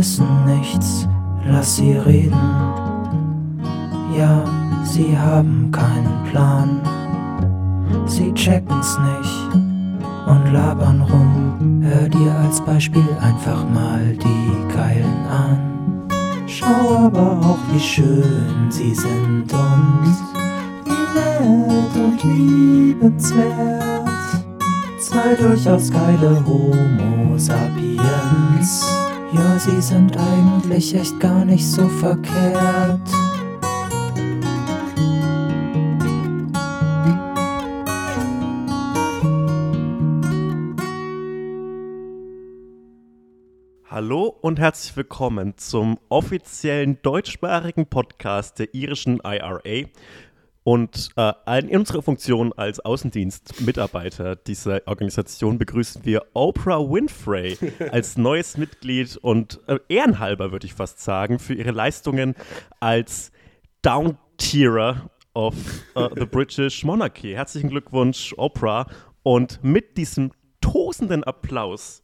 Wissen nichts, lass sie reden. Ja, sie haben keinen Plan. Sie checken's nicht und labern rum. Hör dir als Beispiel einfach mal die Geilen an. Schau aber auch, wie schön sie sind und wie nett und liebenswert. Zwei durchaus geile Homo sapiens. Ja, sie sind eigentlich echt gar nicht so verkehrt. Hallo und herzlich willkommen zum offiziellen deutschsprachigen Podcast der irischen IRA. Und äh, in unserer Funktion als Außendienstmitarbeiter dieser Organisation begrüßen wir Oprah Winfrey als neues Mitglied und äh, ehrenhalber, würde ich fast sagen, für ihre Leistungen als Down-Tierer of uh, the British Monarchy. Herzlichen Glückwunsch, Oprah. Und mit diesem tosenden Applaus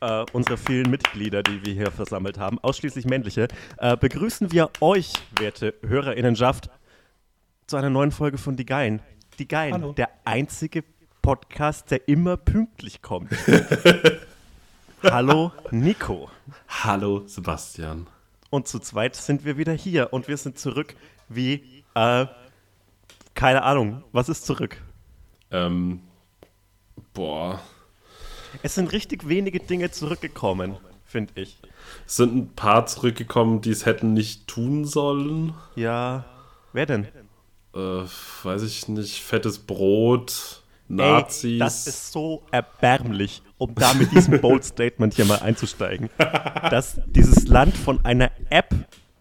äh, unserer vielen Mitglieder, die wir hier versammelt haben, ausschließlich männliche, äh, begrüßen wir euch, werte HörerInnenschaft, zu einer neuen Folge von Die Geilen. Die Geilen, Hallo. der einzige Podcast, der immer pünktlich kommt. Hallo Nico. Hallo Sebastian. Und zu zweit sind wir wieder hier und wir sind zurück wie, äh, keine Ahnung, was ist zurück? Ähm, boah, Es sind richtig wenige Dinge zurückgekommen, finde ich. es sind ein paar zurückgekommen, die es hätten nicht tun sollen. Ja, wer denn? Äh, weiß ich nicht, fettes Brot, Ey, Nazis. das ist so erbärmlich, um da mit diesem Bold Statement hier mal einzusteigen, dass dieses Land von einer App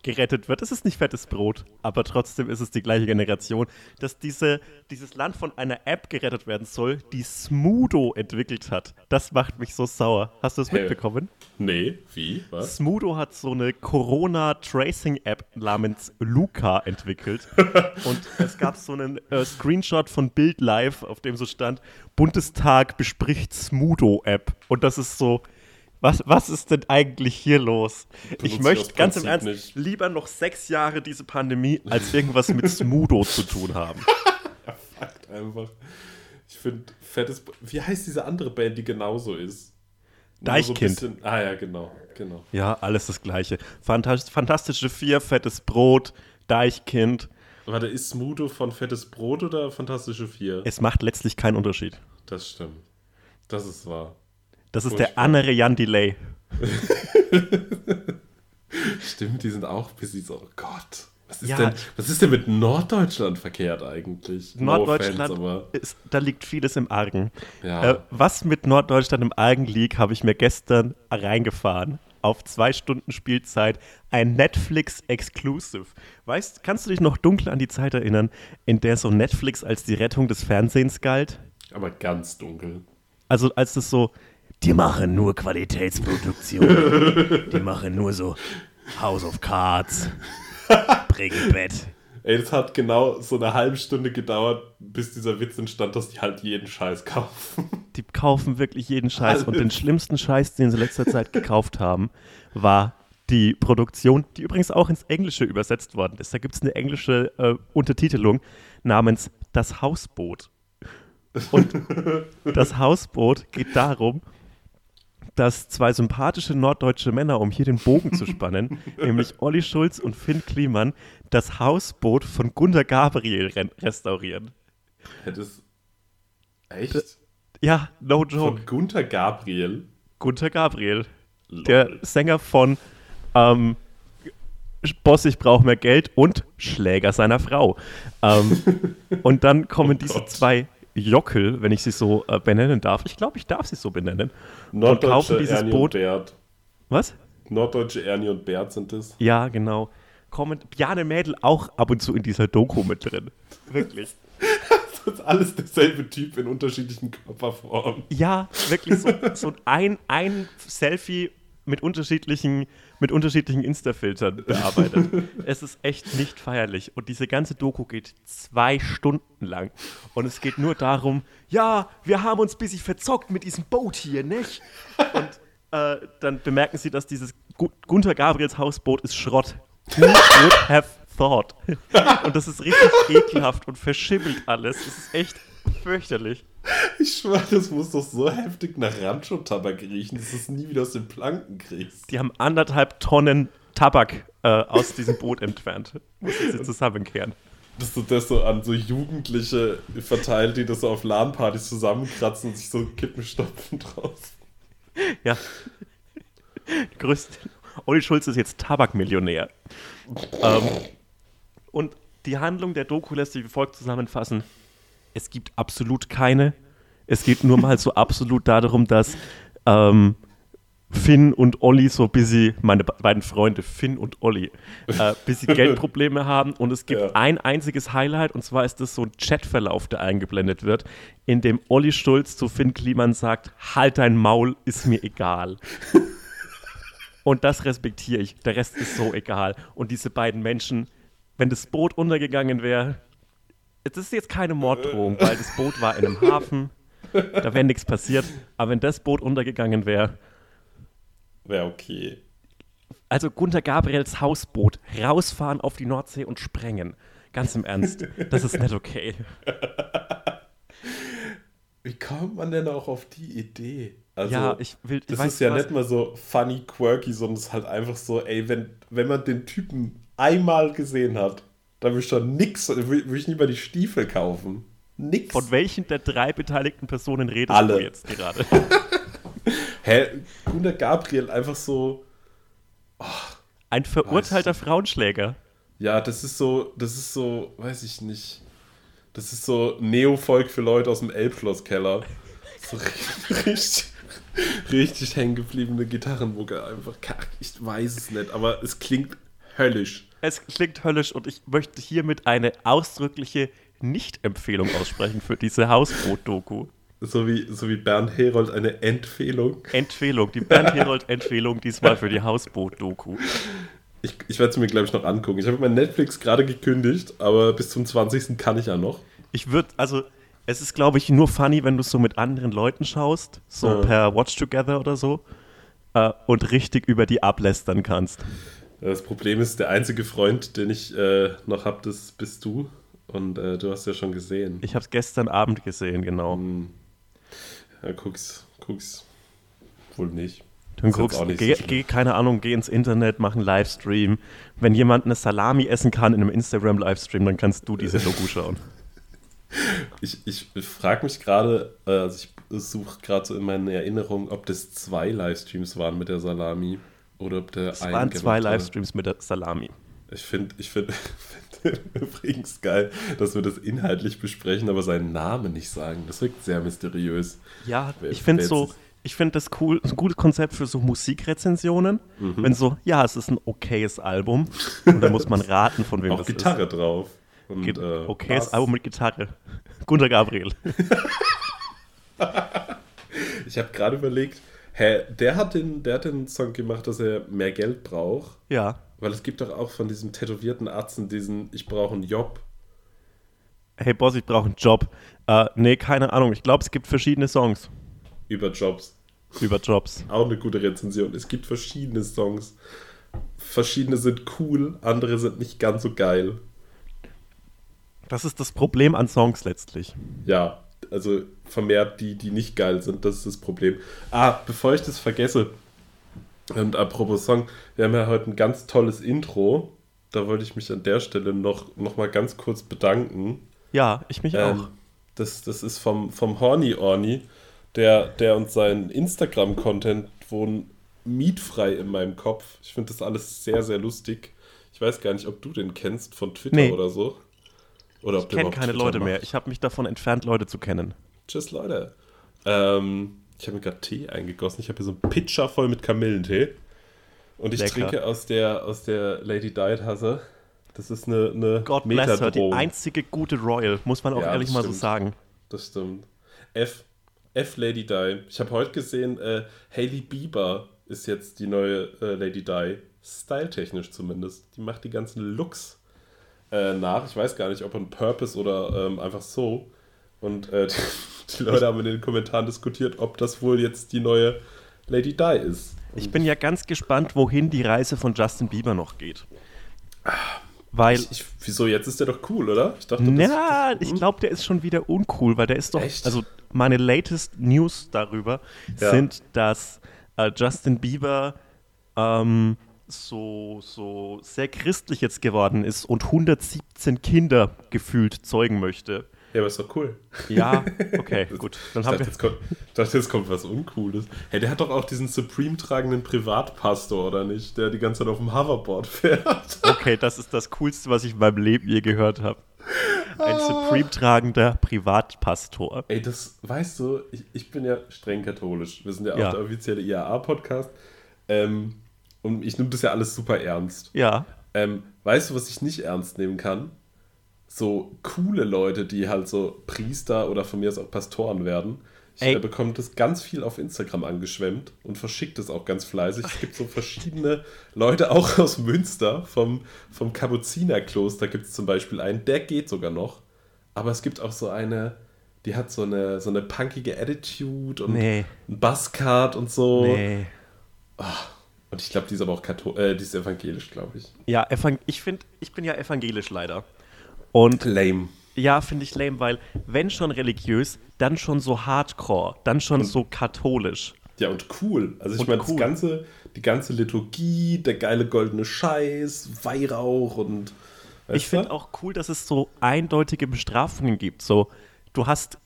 gerettet wird. Es ist nicht fettes Brot, aber trotzdem ist es die gleiche Generation, dass diese, dieses Land von einer App gerettet werden soll, die Smudo entwickelt hat. Das macht mich so sauer. Hast du es Hey. mitbekommen? nee, wie? Was? Smudo hat so eine Corona-Tracing-App namens Luca entwickelt. Und es gab so einen äh, Screenshot von Bild Live, auf dem so stand: Bundestag bespricht Smudo-App. Und das ist so. Was, was ist denn eigentlich hier los? Ich Benutzt möchte ganz im Ernst nicht. lieber noch sechs Jahre diese Pandemie als irgendwas mit Smudo zu tun haben. Fakt einfach. Ich finde, fettes. Wie heißt diese andere Band, die genauso ist? Deichkind. bisschen- ah ja, genau, genau. Ja, alles das Gleiche. Fantas Fantastische Vier, fettes Brot, Deichkind. Warte, ist Smudo von fettes Brot oder Fantastische Vier? Es macht letztlich keinen Unterschied. Das stimmt. Das ist wahr. Das ist Furchtbar. der andere Jan Delay. Stimmt, die sind auch bisschen so, oh Gott. Was ist, Ja. denn, was ist denn mit Norddeutschland verkehrt eigentlich? No Norddeutschland, offense, aber ist, da liegt vieles im Argen. Ja. Äh, was mit Norddeutschland im Argen liegt, habe ich mir gestern reingefahren. Auf zwei Stunden Spielzeit. Ein Netflix-Exclusive. Weißt, kannst du dich noch dunkel an die Zeit erinnern, in der so Netflix als die Rettung des Fernsehens galt? aber ganz dunkel. Also als das so, die machen nur Qualitätsproduktion. die machen nur so House of Cards, Bad. Ey, das hat genau so eine halbe Stunde gedauert, bis dieser Witz entstand, dass die halt jeden Scheiß kaufen. Die kaufen wirklich jeden Scheiß. Und den schlimmsten Scheiß, den sie in letzter Zeit gekauft haben, war die Produktion, die übrigens auch ins Englische übersetzt worden ist. Da gibt es eine englische äh, Untertitelung namens Das Hausboot. Und das Hausboot geht darum, dass zwei sympathische norddeutsche Männer, um hier den Bogen zu spannen, nämlich Olli Schulz und Finn Kliman, das Hausboot von Gunter Gabriel re restaurieren. Hättest. Echt? Ja, no joke. Von Gunther Gabriel. Gunter Gabriel. Lol. der Sänger von ähm, Boss, ich brauche mehr Geld und Schläger seiner Frau. Ähm, und dann kommen diese Oh Gott. zwei Jockel, wenn ich sie so äh, benennen darf. Ich glaube, ich darf sie so benennen. und kaufen Norddeutsche dieses Ernie Boot. und Bert. Was? Norddeutsche Ernie und Bert sind es. Ja, genau. Kommen Bjane Mädel auch ab und zu in dieser Doku mit drin. Wirklich. Das ist alles derselbe Typ in unterschiedlichen Körperformen. Ja, wirklich so, so ein, ein Selfie mit unterschiedlichen, mit unterschiedlichen Insta-Filtern bearbeitet. es ist echt nicht feierlich. Und diese ganze Doku geht zwei Stunden lang. Und es geht nur darum, ja, wir haben uns ein bisschen verzockt mit diesem Boot hier, nicht? Und äh, dann bemerken sie, dass dieses Gu Gunther Gabriels Hausboot ist Schrott. Who would have thought? Und das ist richtig ekelhaft und verschimmelt alles. Das ist echt fürchterlich. Ich schwöre, das muss doch so heftig nach Rancho-Tabak riechen, dass du es nie wieder aus den Planken kriegst. Die haben anderthalb Tonnen Tabak äh, aus diesem Boot entfernt. Muss sie zusammenkehren. Dass du das so an so Jugendliche verteilt, die das so auf LAN-Partys zusammenkratzen und sich so Kippen stopfen draus. Ja. Größte. Olli Schulz ist jetzt Tabakmillionär. ähm, und die Handlung der Doku lässt sich wie folgt zusammenfassen. Es gibt absolut keine. Es geht nur mal so absolut darum, dass ähm, Finn und Olli so ein bisschen, meine beiden Freunde, Finn und Olli, äh, bisschen Geldprobleme haben. Und es gibt Ja. ein einziges Highlight, und zwar ist das so ein Chatverlauf, der eingeblendet wird, in dem Olli Schulz zu Finn Kliman sagt: Halt dein Maul, ist mir egal. Und das respektiere ich. Der Rest ist so egal. Und diese beiden Menschen, wenn das Boot untergegangen wäre, es ist jetzt keine Morddrohung, weil das Boot war in einem Hafen, da wäre nichts passiert. Aber wenn das Boot untergegangen wäre, Wäre okay. also Gunter Gabriels Hausboot, rausfahren auf die Nordsee und sprengen. Ganz im Ernst, das ist nicht okay. Wie kommt man denn auch auf die Idee? Also, ja, ich will, ich das weiß ist ja was, nicht mal so funny, quirky, sondern es ist halt einfach so, ey, wenn, wenn man den Typen einmal gesehen hat, dann will ich doch nix, will, will ich nie mal die Stiefel kaufen. Nix. Von welchen der drei beteiligten Personen redest Alle. du jetzt gerade? Hä? Gunter Gabriel einfach so, Ein verurteilter Frauenschläger. ja, das ist so, das ist so, weiß ich nicht. Das ist so Neo-Volk für Leute aus dem Elbschlosskeller. So richtig, richtig, richtig hängen gebliebene Gitarrenmucke einfach. Ich weiß es nicht, aber es klingt höllisch. Es klingt höllisch und ich möchte hiermit eine ausdrückliche Nicht-Empfehlung aussprechen für diese Hausboot-Doku. So wie, so wie Bernd Herold eine Empfehlung. Empfehlung, die Bernd Herold-Empfehlung diesmal für die Hausboot-Doku. Ich, ich werde es mir, glaube ich, noch angucken. Ich habe mein Netflix gerade gekündigt, aber bis zum 20. kann ich ja noch. Ich würde, also, es ist, glaube ich, nur funny, wenn du so mit anderen Leuten schaust, so Ja. per Watch Together oder so, äh, und richtig über die ablästern kannst. Das Problem ist, der einzige Freund, den ich äh, noch habe, das bist du. Und äh, du hast ja schon gesehen. Ich habe es gestern Abend gesehen, genau. Hm. Ja, guck's, guck's. Wohl nicht. Dann guckst, auch nicht geh, so geh, keine Ahnung, geh ins Internet, mach einen Livestream. Wenn jemand eine Salami essen kann in einem Instagram-Livestream, dann kannst du diese Doku schauen. Ich, ich frage mich gerade, äh, also ich suche gerade so in meinen Erinnerungen, ob das zwei Livestreams waren mit der Salami oder ob der Es waren zwei. Livestreams mit der Salami. Ich finde ich find, find übrigens geil, dass wir das inhaltlich besprechen, aber seinen Namen nicht sagen. Das wirkt sehr mysteriös. Ja, Wer- ich finde so, ist- ich finde das cool, ein gutes Konzept für so Musikrezensionen. Mhm. Wenn so, ja, es ist ein okayes Album und da muss man raten, von wem Auch das Gitarre drauf. Und, ist. Geht, äh, okayes Bass. Album mit Gitarre. Gunter Gabriel. Ich habe gerade überlegt, hä, der hat, den, der hat den Song gemacht, dass er mehr Geld braucht. Ja. Weil es gibt doch auch von diesem tätowierten Arzen diesen Ich brauche einen Job. Hey Boss, ich brauche einen Job. Äh, nee, keine Ahnung. Ich glaube, es gibt verschiedene Songs über Jobs. über Jobs. Auch eine gute Rezension. Es gibt verschiedene Songs. Verschiedene sind cool, andere sind nicht ganz so geil. Das ist das Problem an Songs letztlich. Ja, also vermehrt die, die nicht geil sind, das ist das Problem. Ah, bevor ich das vergesse, und apropos Song, wir haben ja heute ein ganz tolles Intro. Da wollte ich mich an der Stelle noch, noch mal ganz kurz bedanken. Ja, ich mich Ähm, auch. das, das ist vom, vom Horny Orny, der, der uns seinen Instagram-Content wohnen mietfrei in meinem Kopf. Ich finde das alles sehr, sehr lustig. Ich weiß gar nicht, ob du den kennst von Twitter Nee. oder so. Oder Ich kenne keine Twitter Leute macht. mehr. Ich habe mich davon entfernt, Leute zu kennen. Tschüss, Leute. Ähm, ich habe mir gerade Tee eingegossen. Ich habe hier so einen Pitcher voll mit Kamillentee. Und ich Lecker. trinke aus der, aus der Lady Diet Tasse. Das ist eine, eine God bless her, die einzige gute Royal, muss man auch Ja, ehrlich mal so stimmt. sagen. Das stimmt. F, F Lady Di. Ich habe heute gesehen, äh, Hailey Bieber ist jetzt die neue äh, Lady Di. Styletechnisch zumindest. Die macht die ganzen Looks äh, nach. Ich weiß gar nicht, ob on Purpose oder ähm, einfach so. Und äh, die, die Leute haben in den Kommentaren diskutiert, ob das wohl jetzt die neue Lady Di ist. Ich bin ja ganz gespannt, wohin die Reise von Justin Bieber noch geht. Weil. Ich, ich, wieso, jetzt ist der doch cool, oder? Ich dachte, na, ich glaube, der ist schon wieder uncool, weil der ist doch. Echt? Also, meine latest News darüber ja. sind, dass äh, Justin Bieber ähm, so, so sehr christlich jetzt geworden ist und 117 Kinder gefühlt zeugen möchte. Ja, aber ist doch cool. Ja, okay, gut. Dann ich, dachte, jetzt kommt, ich dachte, jetzt kommt was Uncooles. Hey, der hat doch auch diesen Supreme-tragenden Privatpastor, oder nicht? Der die ganze Zeit auf dem Hoverboard fährt. Okay, das ist das Coolste, was ich in meinem Leben je gehört habe. Ein ah. Supreme-tragender Privatpastor. Ey, das, weißt du, ich, ich bin ja streng katholisch. Wir sind ja auch ja. der offizielle IAA-Podcast. Ähm, und ich nehme das ja alles super ernst. Ja. Ähm, weißt du, was ich nicht ernst nehmen kann? So coole Leute, die halt so Priester oder von mir aus auch Pastoren werden. Ich bekomme das ganz viel auf Instagram angeschwemmt und verschickt es auch ganz fleißig. Es gibt so verschiedene Leute, auch aus Münster, vom, vom Kapuzinerkloster gibt es zum Beispiel einen, der geht sogar noch. Aber es gibt auch so eine, die hat so eine, so eine punkige Attitude und nee. ein Buzzcard und so. Nee. Oh, und ich glaube, die ist aber auch Kathol äh, die ist evangelisch, glaube ich. Ja, ich finde, ich bin ja evangelisch leider. Und lame. Ja, finde ich lame, weil wenn schon religiös, dann schon so hardcore, dann schon und, so katholisch. Ja, und cool. Also ich meine, cool. ganze, die ganze Liturgie, der geile goldene Scheiß, Weihrauch und. Ich finde auch cool, dass es so eindeutige Bestrafungen gibt. So, du hast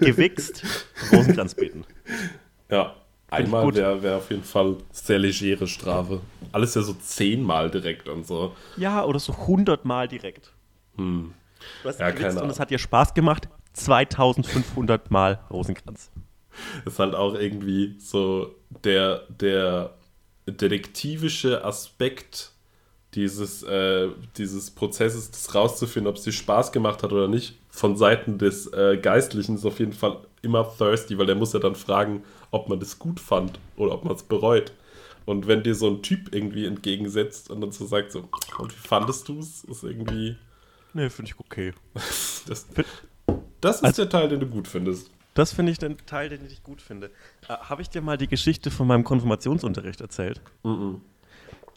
gewichst, Rosenkranz beten. Ja. Einmal wäre wär auf jeden Fall sehr legere Strafe. Alles ja so zehnmal direkt und so. Ja, oder so hundertmal direkt. Hm. Du hast ja, gewichst und es hat dir Spaß gemacht. 2500 Mal Rosenkranz. Das ist halt auch irgendwie so der, der detektivische Aspekt dieses, äh, dieses Prozesses, das rauszufinden, ob es dir Spaß gemacht hat oder nicht, von Seiten des äh, Geistlichen ist auf jeden Fall immer thirsty, weil der muss ja dann fragen, ob man das gut fand oder ob man es bereut. Und wenn dir so ein Typ irgendwie entgegensetzt und dann so sagt, so, und wie fandest du es, ist irgendwie. Nee, finde ich okay. das, das ist also, der Teil, den du gut findest. Das finde ich den Teil, den ich gut finde. Äh, Habe ich dir mal die Geschichte von meinem Konfirmationsunterricht erzählt? Mm, -mm.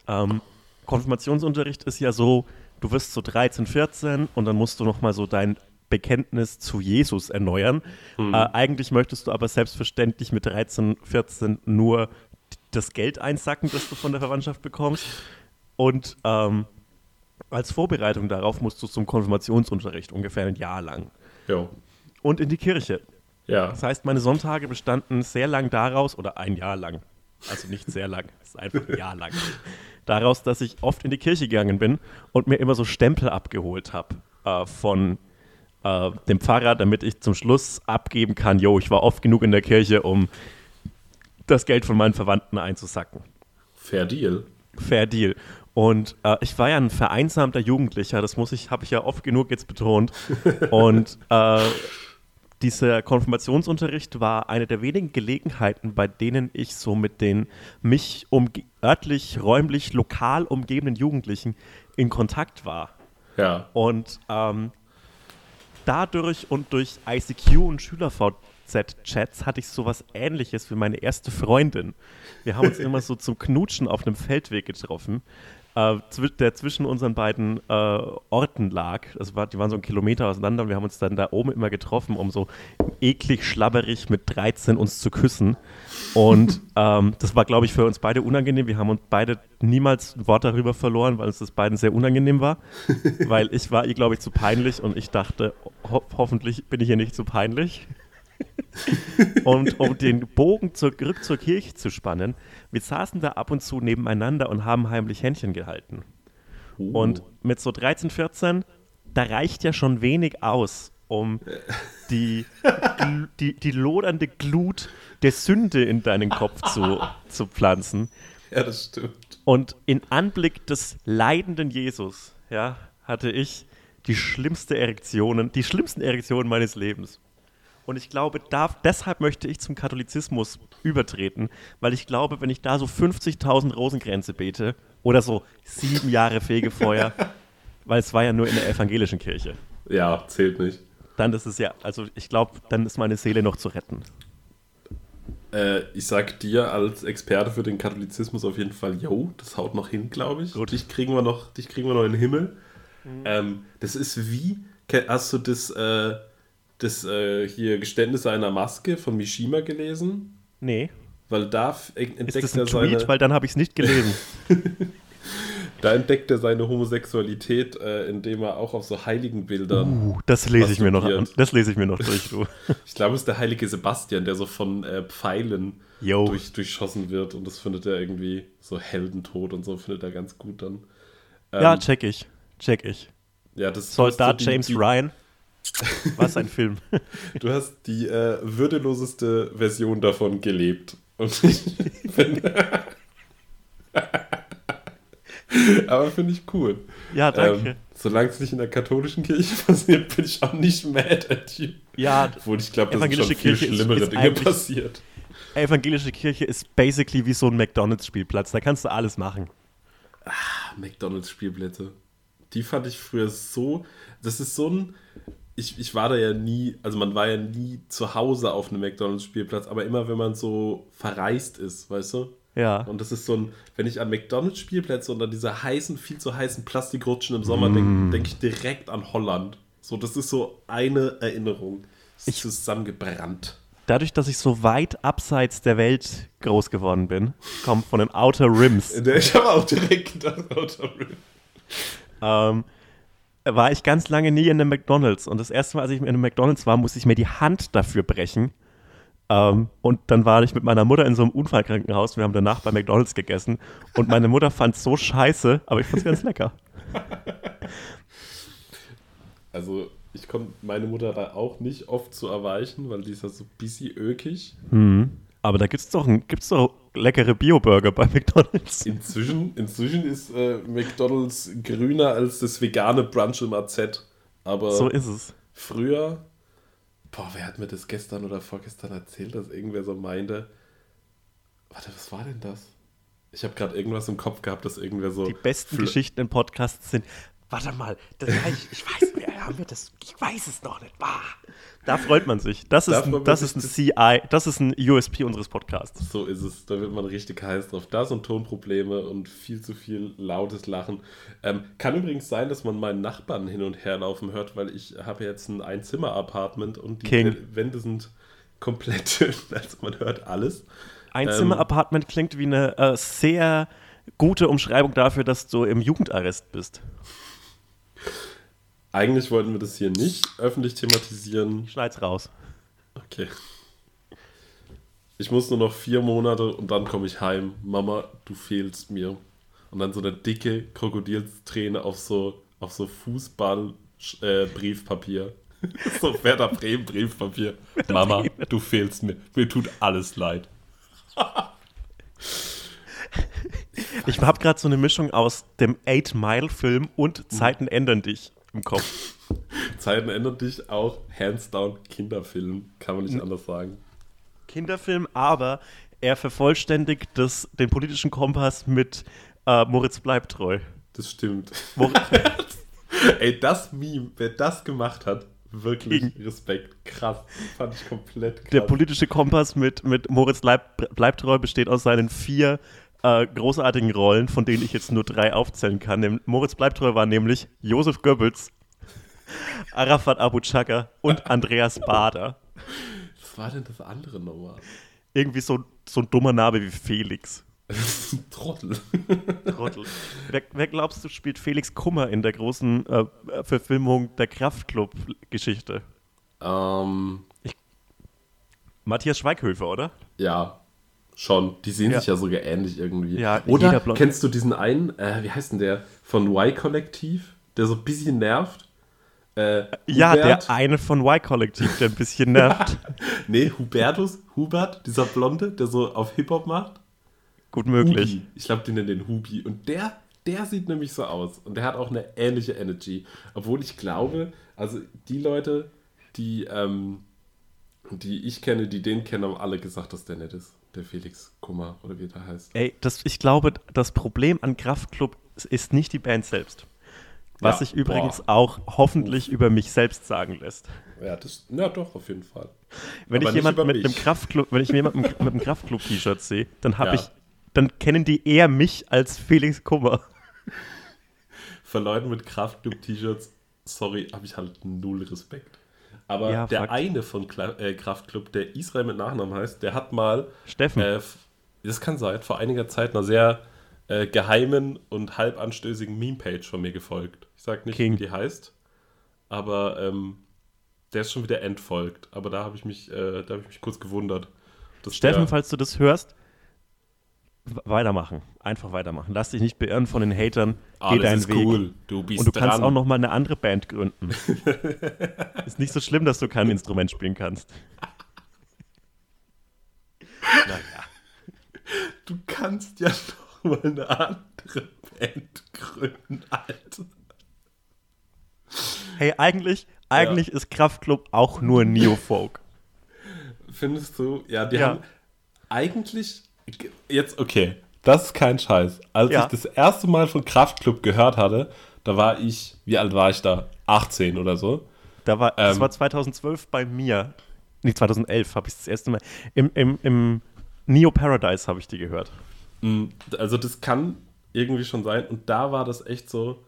Ähm, Konfirmationsunterricht ist ja so, du wirst so 13, 14 und dann musst du noch mal so dein Bekenntnis zu Jesus erneuern. Mhm. Äh, eigentlich möchtest du aber selbstverständlich mit 13, 14 nur das Geld einsacken, das du von der Verwandtschaft bekommst. Und ähm, als Vorbereitung darauf musst du zum Konfirmationsunterricht ungefähr ein Jahr lang. Jo. Und in die Kirche. Ja. Das heißt, meine Sonntage bestanden sehr lang daraus, oder ein Jahr lang, also nicht sehr lang, es ist einfach ein Jahr lang, daraus, dass ich oft in die Kirche gegangen bin und mir immer so Stempel abgeholt habe äh, von äh, dem Pfarrer, damit ich zum Schluss abgeben kann, yo, ich war oft genug in der Kirche, um das Geld von meinen Verwandten einzusacken. Fair Deal. Fair Deal. Und äh, ich war ja ein vereinsamter Jugendlicher, das muss ich, habe ich ja oft genug jetzt betont. Und äh, dieser Konfirmationsunterricht war eine der wenigen Gelegenheiten, bei denen ich so mit den mich um, örtlich, räumlich, lokal umgebenden Jugendlichen in Kontakt war. Ja. Und ähm, dadurch und durch ICQ und SchülerVZ-Chats hatte ich sowas ähnliches wie meine erste Freundin. Wir haben uns immer so zum Knutschen auf einem Feldweg getroffen, äh, der zwischen unseren beiden äh, Orten lag. Das war, die waren so einen Kilometer auseinander und wir haben uns dann da oben immer getroffen, um so eklig schlabberig mit 13 uns zu küssen. Und ähm, das war, glaube ich, für uns beide unangenehm. Wir haben uns beide niemals ein Wort darüber verloren, weil uns das beiden sehr unangenehm war. weil ich war ihr, glaube ich, zu peinlich und ich dachte, ho hoffentlich bin ich hier nicht zu peinlich. Und um den Bogen zurück zur Kirche zu spannen, wir saßen da ab und zu nebeneinander und haben heimlich Händchen gehalten. Uh. Und mit so 13, 14, da reicht ja schon wenig aus, um die, die, die lodernde Glut der Sünde in deinen Kopf zu, zu pflanzen. Ja, das stimmt. Und in Anblick des leidenden Jesus, ja, hatte ich die schlimmste Erektionen, die schlimmsten Erektionen meines Lebens. Und ich glaube, da, deshalb möchte ich zum Katholizismus übertreten, weil ich glaube, wenn ich da so 50.000 Rosenkränze bete oder so sieben Jahre Fegefeuer, weil es war ja nur in der evangelischen Kirche. Ja, zählt nicht. Dann ist es ja, also ich glaube, dann ist meine Seele noch zu retten. Äh, ich sag dir als Experte für den Katholizismus auf jeden Fall, yo, das haut noch hin, glaube ich. Gut. Dich kriegen wir noch, dich kriegen wir noch in den Himmel. Ähm, das ist wie, hast du das, äh, das äh, hier Geständnis einer Maske von Mishima gelesen? Nee. Weil da entdeckt Ist das ein er Tweet? seine, Weil dann habe ich es nicht gelesen. da entdeckt er seine Homosexualität, äh, indem er auch auf so Heiligenbildern Uh, das lese ich mir noch an. Das lese ich mir noch durch, du. Ich glaube, es ist der heilige Sebastian, der so von äh, Pfeilen durch, durchschossen wird und das findet er irgendwie so Heldentod und so findet er ganz gut dann. Ähm, Ja, check ich. Check ich. ja, das Soldat so die- James die, Ryan. Was ein Film. Du hast die äh, würdeloseste Version davon gelebt. Und ich finde. Aber finde ich cool. Ja, danke. Ähm, solange es nicht in der katholischen Kirche passiert, bin ich auch nicht mad at you. ja, Obwohl ich glaube, da sind Evangelische schon viel Kirche ist- schlimmere ist Dinge eigentlich- passiert. evangelische Kirche ist basically wie so ein McDonalds-Spielplatz. Da kannst du alles machen. McDonalds Spielplätze. Die fand ich früher so. Das ist so ein. Ich, ich war da ja nie, also man war ja nie zu Hause auf einem McDonalds Spielplatz, aber immer wenn man so verreist ist, weißt du? Ja. Und das ist so ein, wenn ich an McDonalds Spielplätze und an diese heißen, viel zu heißen Plastikrutschen im Sommer denke, denke ich direkt an Holland. So, das ist so eine Erinnerung. Es ist zusammengebrannt. Dadurch, dass ich so weit abseits der Welt groß geworden bin, kommt von den Outer Rims, Ich habe auch direkt gedacht, Outer Rim. ähm, war ich ganz lange nie in einem McDonalds. Und das erste Mal, als ich in einem McDonalds war, musste ich mir die Hand dafür brechen. Ähm, und dann war ich mit meiner Mutter in so einem Unfallkrankenhaus. Wir haben danach bei McDonalds gegessen. Und meine Mutter fand es so scheiße, aber ich fand es ganz lecker. Also, ich konnte meine Mutter da auch nicht oft zu erweichen, weil die ist ja so busy ökig. Aber da gibt es doch, ein- gibt's doch leckere Bio-Burger bei McDonalds. Inzwischen, inzwischen ist äh, McDonalds grüner als das vegane Brunch im AZ. Aber So ist es. früher, boah, wer hat mir das gestern oder vorgestern erzählt, dass irgendwer so meinte, warte, was war denn das? Ich habe gerade irgendwas im Kopf gehabt, dass irgendwer so. Die besten Geschichten im Podcast sind. Warte mal, das ich, ich weiß, haben wir das? Ich weiß es noch nicht. Ah. Da freut man sich. Das Da ist, man ein, das ist ein CI, das ist ein USP unseres Podcasts. So ist es, da wird man richtig heiß drauf. Da sind Tonprobleme und viel zu viel lautes Lachen. Ähm, kann übrigens sein, dass man meinen Nachbarn hin und her laufen hört, weil ich habe jetzt ein Einzimmer-Apartment und die King. Wände sind komplett, also man hört alles. Ein Ähm. Klingt wie eine äh, sehr gute Umschreibung dafür, dass du im Jugendarrest bist. Eigentlich wollten wir das hier nicht öffentlich thematisieren. Schneid's raus. Okay. Ich muss nur noch vier Monate und dann komme ich heim. Mama, du fehlst mir. Und dann so eine dicke Krokodilsträne auf so, auf so Fußball-Briefpapier. so Werder Bremen Briefpapier. Mama, du fehlst mir. Mir tut alles leid. Ich habe gerade so eine Mischung aus dem Eight Mile-Film und Zeiten ändern dich im Kopf. Zeiten ändern dich auch. Hands down Kinderfilm. Kann man nicht anders sagen. Kinderfilm, aber er vervollständigt das, den politischen Kompass mit äh, Moritz bleibt treu. Das stimmt. Moritz, Ey, das Meme, wer das gemacht hat, wirklich. Respekt. Krass. Fand ich komplett krass. der politische Kompass mit, mit Moritz Leib, bleibt treu besteht aus seinen vier äh, großartigen Rollen, von denen ich jetzt nur drei aufzählen kann. Nem- Moritz bleibt treu war nämlich Josef Goebbels, Arafat Abu Chaka und Andreas Bader. Was war denn das andere nochmal? Irgendwie so, so ein dummer Name wie Felix. Trottel. Trottel. wer, wer glaubst du spielt Felix Kummer in der großen äh, Verfilmung der Kraftclub-Geschichte? ähm, Matthias Schweighöfer, oder? ja, schon. Die sehen Ja. sich ja sogar ähnlich irgendwie. Ja, Oder kennst du diesen einen, äh, wie heißt denn der, von Y-Kollektiv, der so ein bisschen nervt? Äh, Ja, Hubert? der eine von Y-Kollektiv, der ein bisschen nervt. Nee, Hubertus, Hubert, dieser Blonde, der so auf Hip-Hop macht. Gut möglich. Hubi. Ich glaube, die nennen den Hubi. Und der, der sieht nämlich so aus. Und der hat auch eine ähnliche Energy. Obwohl ich glaube, also die Leute, die, ähm, die ich kenne, die den kennen, haben alle gesagt, dass der nett ist. Der Felix Kummer oder wie der heißt. Ey, das, ich glaube, das Problem an Kraftclub ist nicht die Band selbst. Was Ja, sich übrigens boah. auch hoffentlich über mich selbst sagen lässt. Ja, das, ja, doch, auf jeden Fall. Wenn Aber ich jemanden mit einem Kraftclub, wenn ich jemanden mit einem Kraftclub-T-Shirt sehe, dann habe Ja. ich, dann kennen die eher mich als Felix Kummer. Für Leute mit Kraftclub-T-Shirts, sorry, habe ich halt null Respekt. Aber Ja, der Fakt. eine von Kla äh, Kraftclub, der Israel mit Nachnamen heißt, der hat mal, Steffen. äh, das kann sein, vor einiger Zeit einer sehr äh, geheimen und halb anstößigen Meme-Page von mir gefolgt. Ich sag nicht, King. wie die heißt, aber ähm, der ist schon wieder entfolgt. Aber da habe ich mich, äh, da habe ich mich kurz gewundert. Steffen, der- falls du das hörst, weitermachen. Einfach weitermachen. Lass dich nicht beirren von den Hatern. Geh alles deinen ist Weg. cool, du bist Und du dran. kannst auch noch mal eine andere Band gründen. ist nicht so schlimm, dass du kein Instrument spielen kannst. naja. Du kannst ja noch mal eine andere Band gründen, Alter. Hey, eigentlich, eigentlich ist Kraftklub auch nur Neofolk. Findest du? Ja, die Ja. haben eigentlich jetzt okay. Das ist kein Scheiß. Als Ja. ich das erste Mal von Kraftklub gehört hatte, da war ich, wie alt war ich da? 18 oder so. Da war, das Ähm. war 2012 bei mir. Nee, 2011 habe ich das erste Mal. Im, im, im Neo Paradise habe ich die gehört. Mm, Also das kann irgendwie schon sein. Und da war das echt so,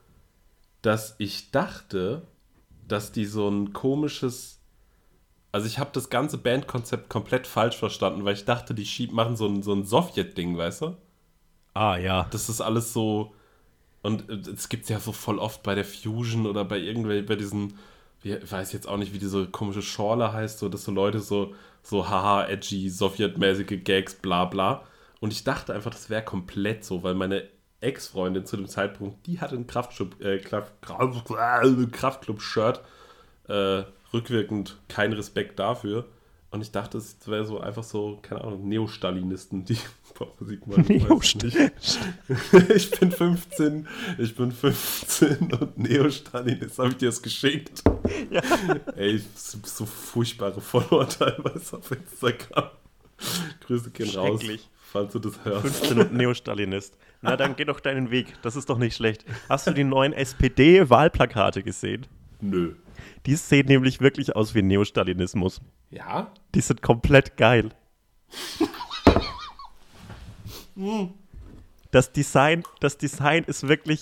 dass ich dachte, dass die so ein komisches. Also ich habe das ganze Bandkonzept komplett falsch verstanden, weil ich dachte, die schieb machen so ein, so ein Sowjet-Ding, weißt du? Ah, ja. Das ist alles so. Und äh, es gibt ja so voll oft bei der Fusion oder bei irgendwelchen, bei diesen, ich weiß jetzt auch nicht, wie diese komische Schorle heißt, so, dass so Leute so, so haha, edgy, sowjetmäßige Gags, bla bla. Und ich dachte einfach, das wäre komplett so, weil meine Ex-Freundin zu dem Zeitpunkt, die hatte ein Kraftclub, äh, Kraft, Kraftclub-Shirt, äh, rückwirkend kein Respekt dafür. Und ich dachte, es wäre so einfach so, keine Ahnung, Neostalinisten, die Popmusik machen. nicht. Ich bin 15, ich bin 15 und Neo-Stalinist, habe ich dir das geschickt? Ja. Ey, so furchtbare Follower teilweise auf Instagram. Grüße gehen raus, falls du das hörst. 15 und Neostalinist. Na, dann geh doch deinen Weg. Das ist doch nicht schlecht. Hast du die neuen SPD-Wahlplakate gesehen? Nö. Die sehen nämlich wirklich aus wie Neostalinismus. Ja? Die sind komplett geil. Das Design, das Design ist wirklich.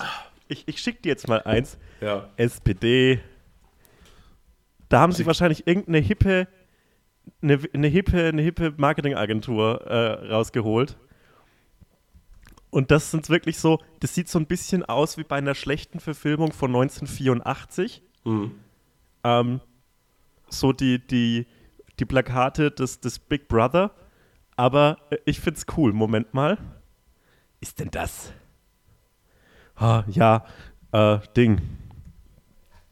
Ich, ich schicke dir jetzt mal eins. Ja. SPD. Da haben sie wahrscheinlich irgendeine hippe, eine, eine hippe, eine hippe Marketingagentur äh, rausgeholt. Und das sind wirklich so, das sieht so ein bisschen aus wie bei einer schlechten Verfilmung von 1984. Mhm. Ähm, so die, die, die Plakate des, des Big Brother. Aber äh, ich find's cool. Moment mal. Ist denn das? Ah, ja, äh, Ding.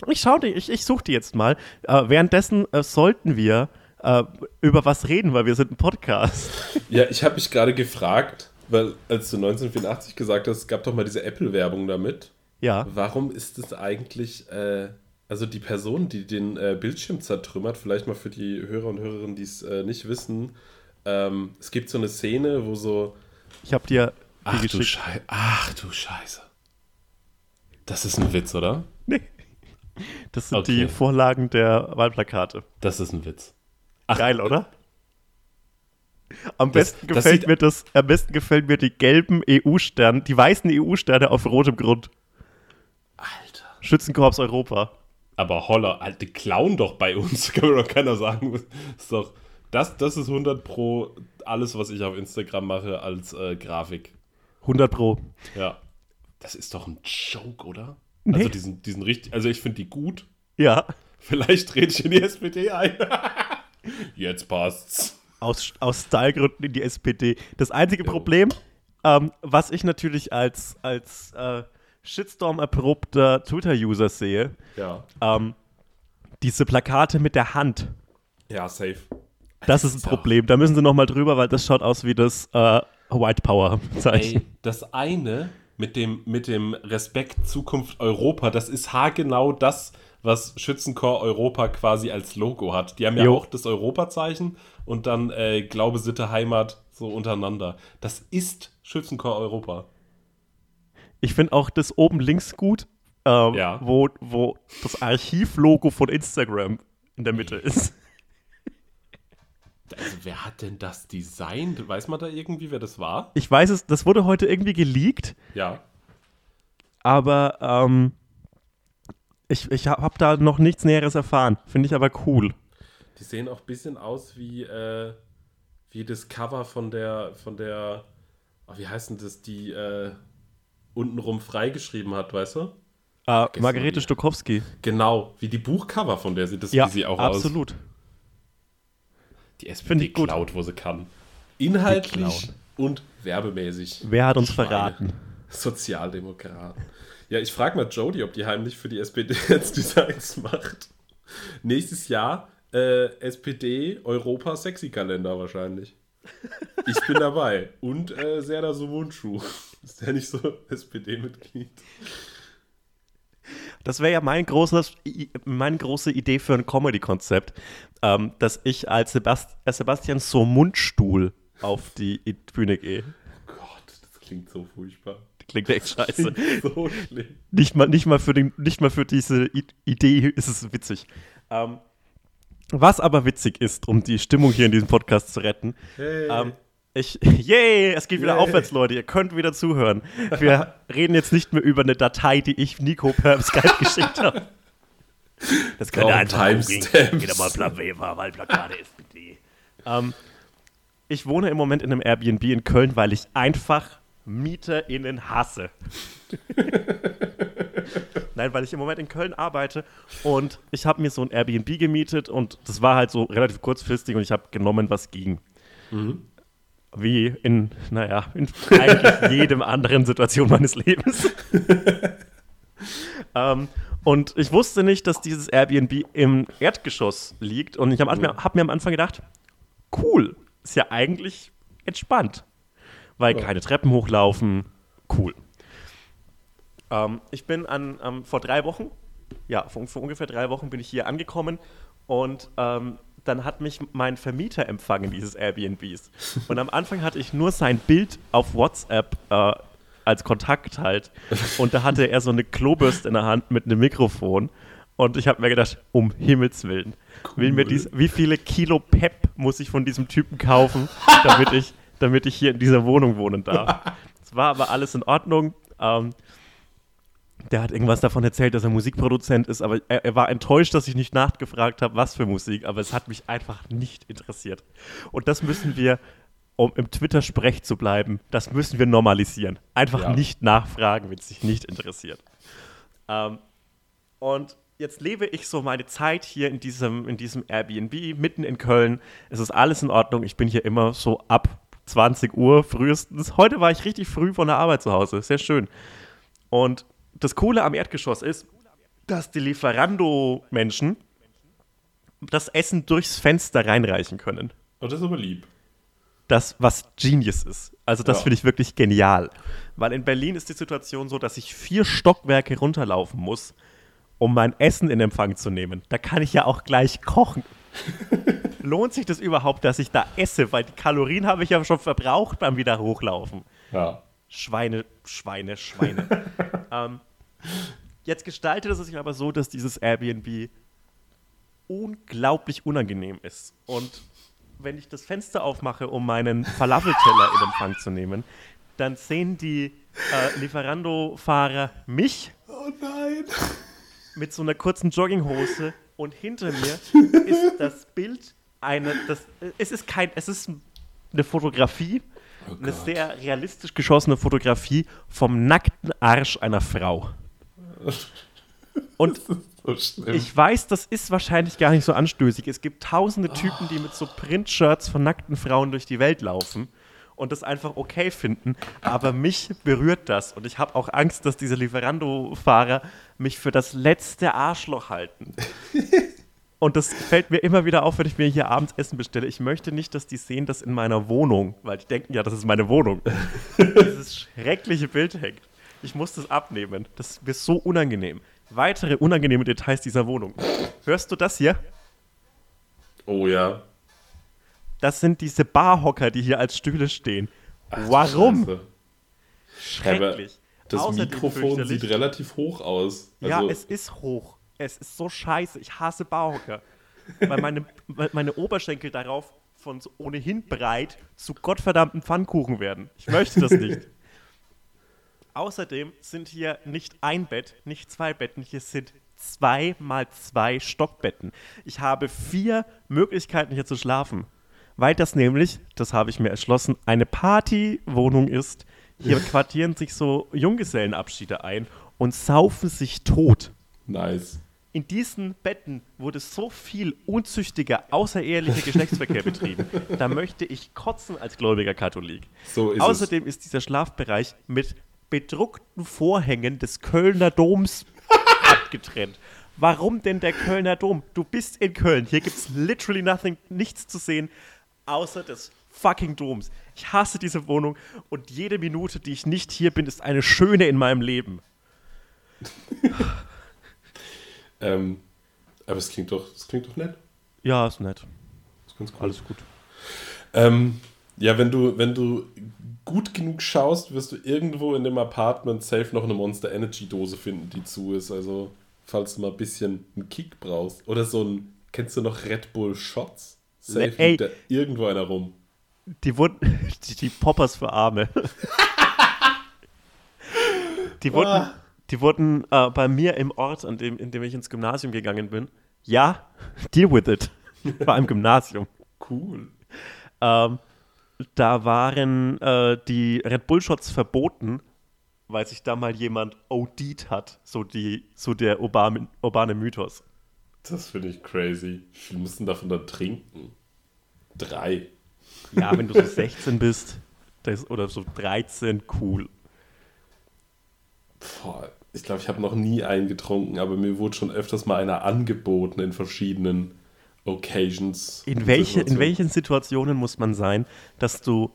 Ich schau die, ich, ich suche die jetzt mal. Äh, währenddessen äh, sollten wir äh, über was reden, weil wir sind ein Podcast. Ja, ich habe mich gerade gefragt, weil als du 1984 gesagt hast, es gab doch mal diese Apple-Werbung damit. Ja. Warum ist es eigentlich, äh, also die Person, die den äh, Bildschirm zertrümmert, vielleicht mal für die Hörer und Hörerinnen, die es äh, nicht wissen, ähm, es gibt so eine Szene, wo so. Ich habe dir die Ach du. Schei Ach du Scheiße. Das ist ein Witz, oder? Nee. Das sind Okay. die Vorlagen der Wahlplakate. Das ist ein Witz. Geil, oder? Am Das- besten das gefällt sieht- mir das, am besten gefällt mir die gelben EU-Sterne, die weißen EU-Sterne auf rotem Grund. Alter. Schützenkorps Europa. Aber Holler, alte klauen doch bei uns, kann mir doch keiner sagen. Ist doch, das, das ist 100 pro alles, was ich auf Instagram mache als äh, Grafik. 100 Pro. Ja. Das ist doch ein Joke, oder? Nee. Also diesen, diesen richtig, also ich finde die gut. Ja, Vielleicht trete ich in die SPD ein. Jetzt passt's. aus, aus Stylegründen in die SPD. Das einzige Problem, ähm, was ich natürlich als, als äh, Shitstorm-erprobter Twitter-User sehe, Ja. ähm, diese Plakate mit der Hand. Ja, safe. Das ist ein ja Problem. Da müssen sie noch mal drüber, weil das schaut aus wie das äh, White Power-Zeichen. Das eine mit dem, mit dem Respekt Zukunft Europa, das ist haargenau das, was Schützenchor Europa quasi als Logo hat. Die haben ja Jo. auch das Europazeichen und dann äh, Glaube, Sitte, Heimat so untereinander. Das ist Schützenchor Europa. Ich finde auch das oben links gut, ähm, Ja. wo, wo das Archivlogo von Instagram in der Mitte ist. Also, wer hat denn das designt? Weiß man da irgendwie, wer das war? Ich weiß es, das wurde heute irgendwie geleakt, Ja. aber ähm, ich, ich habe hab da noch nichts Näheres erfahren. Finde ich aber cool. Die sehen auch ein bisschen aus wie, äh, wie das Cover von der, von der, oh, wie heißt denn das, die äh, untenrum freigeschrieben hat, weißt du? Vergessen Margarete. Stokowski. Genau, wie die Buchcover von der sieht das Ja, wie sie auch aus. absolut. Die Find SPD ich gut. klaut, wo sie kann. Inhaltlich und werbemäßig. Wer hat uns Schweine. verraten? Sozialdemokraten. Ja, ich frage mal Jody, ob die heimlich für die SPD jetzt Designs macht. Nächstes Jahr äh, SPD Europa Sexy Kalender wahrscheinlich. Ich bin dabei. Und äh, Serda Sumunchu. Ist der nicht so SPD-Mitglied? Das wäre ja mein großes, meine große Idee für ein Comedy-Konzept, ähm, dass ich als Sebast äh, Sebastian so Mundstuhl auf die Bühne gehe. Gott, das klingt so furchtbar. Klingt echt scheiße. so schlimm. nicht, mal, nicht, mal für den, nicht mal für diese I Idee ist es witzig. Ähm, was aber witzig ist, um die Stimmung hier in diesem Podcast zu retten, Hey. ähm, ich, yay, es geht wieder Yay. aufwärts, Leute. Ihr könnt wieder zuhören. Wir reden jetzt nicht mehr über eine Datei, die ich Nico per Skype geschickt habe. Das könnt ihr Brauchen einfach Timestamps. googeln. Geht mal Plan Wahlplakate SPD. Ähm, ich wohne im Moment in einem Airbnb in Köln, weil ich einfach MieterInnen hasse. Nein, weil ich im Moment in Köln arbeite und ich habe mir so ein Airbnb gemietet und das war halt so relativ kurzfristig und ich habe genommen, was ging. Wie in, naja, in eigentlich jedem anderen Situation meines Lebens. ähm, und ich wusste nicht, dass dieses Airbnb im Erdgeschoss liegt und ich habe hab mir am Anfang gedacht, cool, ist ja eigentlich entspannt, weil Ja. keine Treppen hochlaufen, cool. Ähm, ich bin an, ähm, vor drei Wochen, ja, vor, vor ungefähr drei Wochen bin ich hier angekommen und ähm, dann hat mich mein Vermieter empfangen, dieses Airbnbs. Und am Anfang hatte ich nur sein Bild auf WhatsApp äh, als Kontakt halt. Und da hatte er so eine Klobürste in der Hand mit einem Mikrofon. Und ich habe mir gedacht, um Himmels Willen, will mir Cool. dies, wie viele Kilo Pep muss ich von diesem Typen kaufen, damit ich, damit ich hier in dieser Wohnung wohnen darf. Es war aber alles in Ordnung. Ähm, der hat irgendwas davon erzählt, dass er Musikproduzent ist, aber er, er war enttäuscht, dass ich nicht nachgefragt habe, was für Musik, aber es hat mich einfach nicht interessiert. Und das müssen wir, um im Twitter-Sprech zu bleiben, das müssen wir normalisieren. Einfach Ja. nicht nachfragen, wenn es sich nicht interessiert. Ähm, und jetzt lebe ich so meine Zeit hier in diesem, in diesem Airbnb mitten in Köln. Es ist alles in Ordnung. Ich bin hier immer so ab 20 Uhr frühestens. Heute war ich richtig früh von der Arbeit zu Hause. Sehr schön. Und das Coole am Erdgeschoss ist, dass die Lieferando-Menschen das Essen durchs Fenster reinreichen können. Oh, das ist aber lieb. Das, was Genius ist. Also das Ja. finde ich wirklich genial. Weil in Berlin ist die Situation so, dass ich vier Stockwerke runterlaufen muss, um mein Essen in Empfang zu nehmen. Da kann ich ja auch gleich kochen. Lohnt sich das überhaupt, dass ich da esse? Weil die Kalorien habe ich ja schon verbraucht beim wieder hochlaufen. Ja. Schweine, Schweine, Schweine. ähm, jetzt gestaltet es sich aber so, dass dieses Airbnb unglaublich unangenehm ist. Und wenn ich das Fenster aufmache, um meinen Falafelteller in Empfang zu nehmen, dann sehen die äh, Lieferando-Fahrer mich Oh nein. mit so einer kurzen Jogginghose und hinter mir ist das Bild eine, das, es ist kein, es ist eine Fotografie, Oh eine sehr realistisch geschossene Fotografie vom nackten Arsch einer Frau. Und So ich weiß, das ist wahrscheinlich gar nicht so anstößig. Es gibt tausende Typen, die mit so Printshirts von nackten Frauen durch die Welt laufen und das einfach okay finden. Aber mich berührt das. Und ich habe auch Angst, dass diese Lieferando-Fahrer mich für das letzte Arschloch halten. Und das fällt mir immer wieder auf, wenn ich mir hier abends Essen bestelle. Ich möchte nicht, dass die sehen das in meiner Wohnung, weil die denken ja, das ist meine Wohnung. Dieses schreckliche Bild hängt. Ich muss das abnehmen. Das ist mir so unangenehm. Weitere unangenehme Details dieser Wohnung. Hörst du das hier? oh ja. Das sind diese Barhocker, die hier als Stühle stehen. Ach, Warum? Scheiße. Schrecklich. Das Das außerdem Mikrofon sieht relativ hoch aus. Ja, Also, es ist hoch. Es ist so scheiße. Ich hasse Bauhocker. weil meine, meine Oberschenkel darauf von so ohnehin breit zu gottverdammten Pfannkuchen werden. Ich möchte das nicht. Außerdem sind hier nicht ein Bett, nicht zwei Betten, hier sind zwei mal zwei Stockbetten. Ich habe vier Möglichkeiten hier zu schlafen. Weil das nämlich, das habe ich mir erschlossen, eine Partywohnung ist. Hier quartieren sich so Junggesellenabschiede ein und saufen sich tot. nice. In diesen Betten wurde so viel unzüchtiger, außerehelicher Geschlechtsverkehr betrieben. Da möchte ich kotzen als gläubiger Katholik. So ist Außerdem ist dieser Schlafbereich mit bedruckten Vorhängen des Kölner Doms abgetrennt. Warum denn der Kölner Dom? Du bist in Köln. Hier gibt es literally nothing, nichts zu sehen, außer des fucking Doms. Ich hasse diese Wohnung und jede Minute, die ich nicht hier bin, ist eine schöne in meinem Leben. Ähm, aber es klingt doch, es klingt doch nett. Ja, ist nett. ist ganz cool. Alles gut. Ähm, ja, wenn du, wenn du gut genug schaust, wirst du irgendwo in dem Apartment safe noch eine Monster Energy Dose finden, die zu ist. Also, falls du mal ein bisschen einen Kick brauchst. Oder so ein, kennst du noch Red Bull Shots? Safe Le- ey. da irgendwo einer rum. Die wurden, die, die Poppers für Arme. Die wurden, Ah. Die wurden äh, bei mir im Ort, an dem, in dem ich ins Gymnasium gegangen bin. Ja, deal with it. War im Gymnasium. Cool. Ähm, da waren äh, die Red Bull Shots verboten, weil sich da mal jemand OD'd hat. So, die, so der urbane, urbane Mythos. Das finde ich crazy. Wir müssen davon dann trinken. Drei. Ja, wenn du so 16 bist das, oder so 13, cool. Boah, ich glaube, ich habe noch nie einen getrunken, aber mir wurde schon öfters mal einer angeboten in verschiedenen Occasions. In, welche, in welchen Situationen muss man sein, dass du,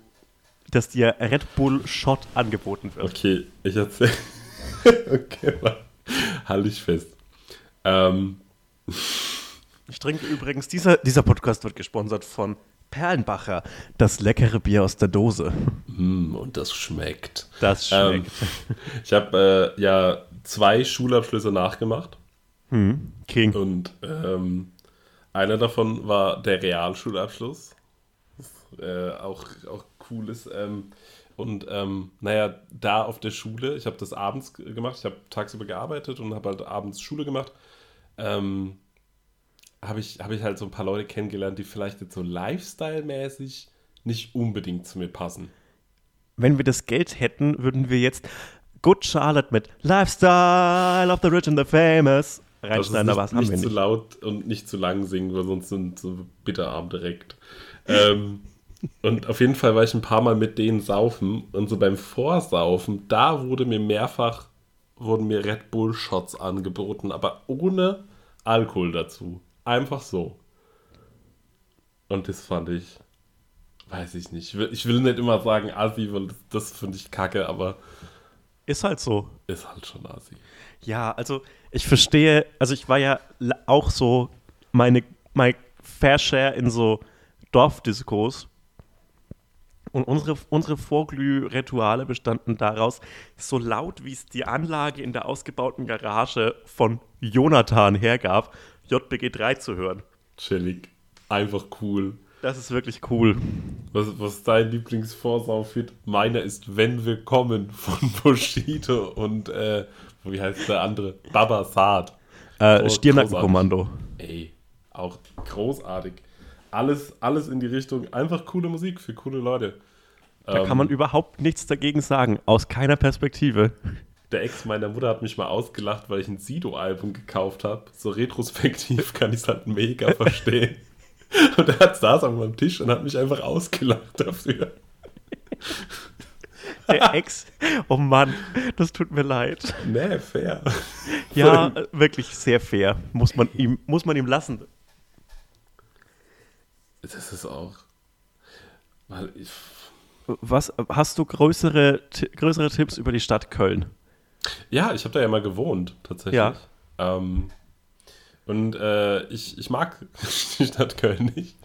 dass dir Red Bull Shot angeboten wird? Okay, ich erzähle. okay, warte. halt ich fest. Ähm, Ich trinke übrigens, dieser, dieser Podcast wird gesponsert von Perlenbacher, das leckere Bier aus der Dose. mm, und das schmeckt. Das Ähm, schmeckt. ich habe äh, ja zwei Schulabschlüsse nachgemacht Hm, King. und ähm, einer davon war der Realschulabschluss. Äh, auch, auch cool ist. Ähm, und ähm, naja, da auf der Schule, ich habe das abends gemacht, ich habe tagsüber gearbeitet und habe halt abends Schule gemacht. Ähm, habe ich, hab ich halt so ein paar Leute kennengelernt, die vielleicht jetzt so Lifestyle-mäßig nicht unbedingt zu mir passen. Wenn wir das Geld hätten, würden wir jetzt Good Charlotte mit Lifestyle of the Rich and the Famous reinschneiden, aber was haben nicht wir zu nicht. laut und nicht zu lang singen, weil sonst sind so bitterarm direkt. ähm, und auf jeden Fall war ich ein paar Mal mit denen saufen und so beim Vorsaufen, da wurde mir mehrfach, wurden mir Red Bull Shots angeboten, aber ohne Alkohol dazu. Einfach so. Und das fand ich, weiß ich nicht. Ich will, ich will nicht immer sagen Assi, weil das, das finde ich kacke, aber Ist halt so. ist halt schon Assi. Ja, also ich verstehe, also ich war ja auch so meine, mein Fair Share in so Dorfdiskos. Und unsere, unsere Vorglüh-Rituale bestanden daraus, so laut wie es die Anlage in der ausgebauten Garage von Jonathan hergab, JBG 3 zu hören. Chillig. Einfach cool. Das ist wirklich cool. Was, was ist dein Lieblingsvorsaufit? Meiner ist Wenn wir kommen von Bushido und äh, wie heißt der andere? Baba Saad. Äh, Oh, Stirnackenkommando. Ey, auch großartig. Alles, alles in die Richtung, einfach coole Musik für coole Leute. Da Ähm, kann man überhaupt nichts dagegen sagen, aus keiner Perspektive. Der Ex meiner Mutter hat mich mal ausgelacht, weil ich ein Sido-Album gekauft habe. So retrospektiv kann ich es halt mega verstehen. Und er hat saß an meinem Tisch und hat mich einfach ausgelacht dafür. Der Ex, oh Mann, das tut mir leid. Nee, fair. Ja, wirklich sehr fair. Muss man ihm, muss man ihm lassen. Das ist auch. Weil ich. Was, hast du größere, größere Tipps über die Stadt Köln? Ja, ich habe da ja mal gewohnt, tatsächlich. Ja. Ähm, und äh, ich, ich mag die Stadt Köln nicht.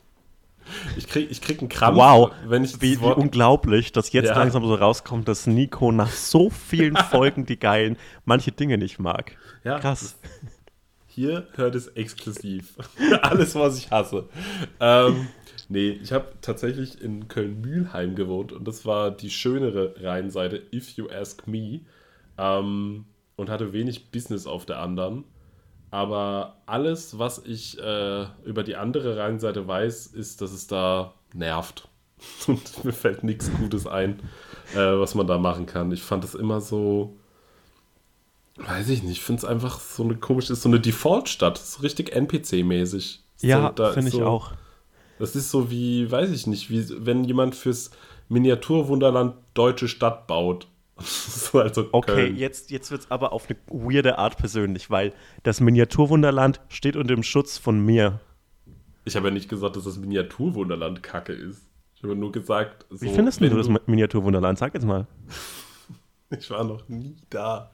Ich krieg, ich krieg einen Krampf, Wow, wenn ich wie, wie unglaublich, dass jetzt Ja. langsam so rauskommt, dass Nico nach so vielen Folgen die geilen manche Dinge nicht mag. Ja, Krass. Hier hört es exklusiv. Alles, was ich hasse. Ähm, nee, ich habe tatsächlich in Köln-Mühlheim gewohnt und das war die schönere Rheinseite, if you ask me. Ähm, und hatte wenig Business auf der anderen. Aber alles, was ich äh, über die andere Rheinseite weiß, ist, dass es da nervt. Und mir fällt nichts Gutes ein, äh, was man da machen kann. Ich fand es immer so, weiß ich nicht, ich finde es einfach so eine komische, ist so eine Default-Stadt, so richtig NPC-mäßig. Ja, so, finde ich so, auch. Das ist so wie, weiß ich nicht, wie wenn jemand fürs Miniaturwunderland deutsche Stadt baut. so also Okay, Köln. jetzt, jetzt wird es aber auf eine weirde Art persönlich, weil das Miniaturwunderland steht unter dem Schutz von mir. Ich habe ja nicht gesagt, dass das Miniaturwunderland kacke ist. Ich habe nur gesagt, so, Wie findest du das Miniaturwunderland? Sag jetzt mal. Ich war noch nie da.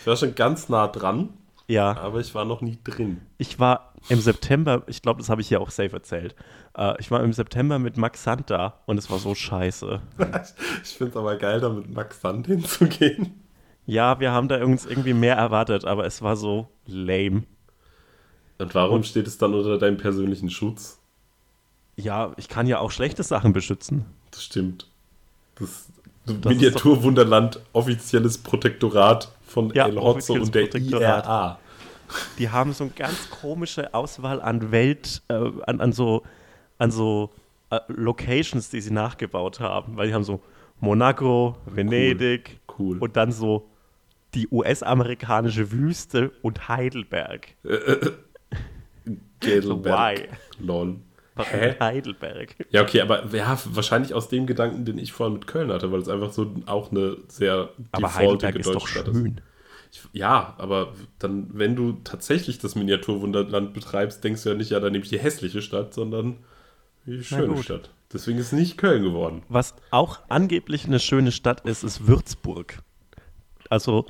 Ich war schon ganz nah dran, Ja, aber ich war noch nie drin. ich war im September, ich glaube, das habe ich hier auch safe erzählt. Äh, ich war im September mit Max Sand da und es war so scheiße. Ich finde es aber geil, da mit Max Sand hinzugehen. Ja, wir haben da uns irgendwie mehr erwartet, aber es war so lame. Und warum steht es dann unter deinem persönlichen Schutz? Ja, ich kann ja auch schlechte Sachen beschützen. Das stimmt. Das, ist Miniaturwunderland, offizielles Protektorat von Ja, El Hotzo und der. IRA. Die haben so eine ganz komische Auswahl an Welt, äh, an, an so, an so äh, Locations, die sie nachgebaut haben. Weil die haben so Monaco, Venedig Cool. und dann so die US-amerikanische Wüste und Heidelberg. Geidelberg. Why? Lol. Hä? Heidelberg? Ja, okay, aber ja, wahrscheinlich aus dem Gedanken, den ich vorhin mit Köln hatte, weil es einfach so auch eine sehr Aber Heidelberg ist doch schön. Ich, ja, aber dann, wenn du tatsächlich das Miniaturwunderland betreibst, denkst du ja nicht, ja, dann nehme ich die hässliche Stadt, sondern die schöne. Stadt. Deswegen ist nicht Köln geworden. Was auch angeblich eine schöne Stadt ist, ist Würzburg. Also,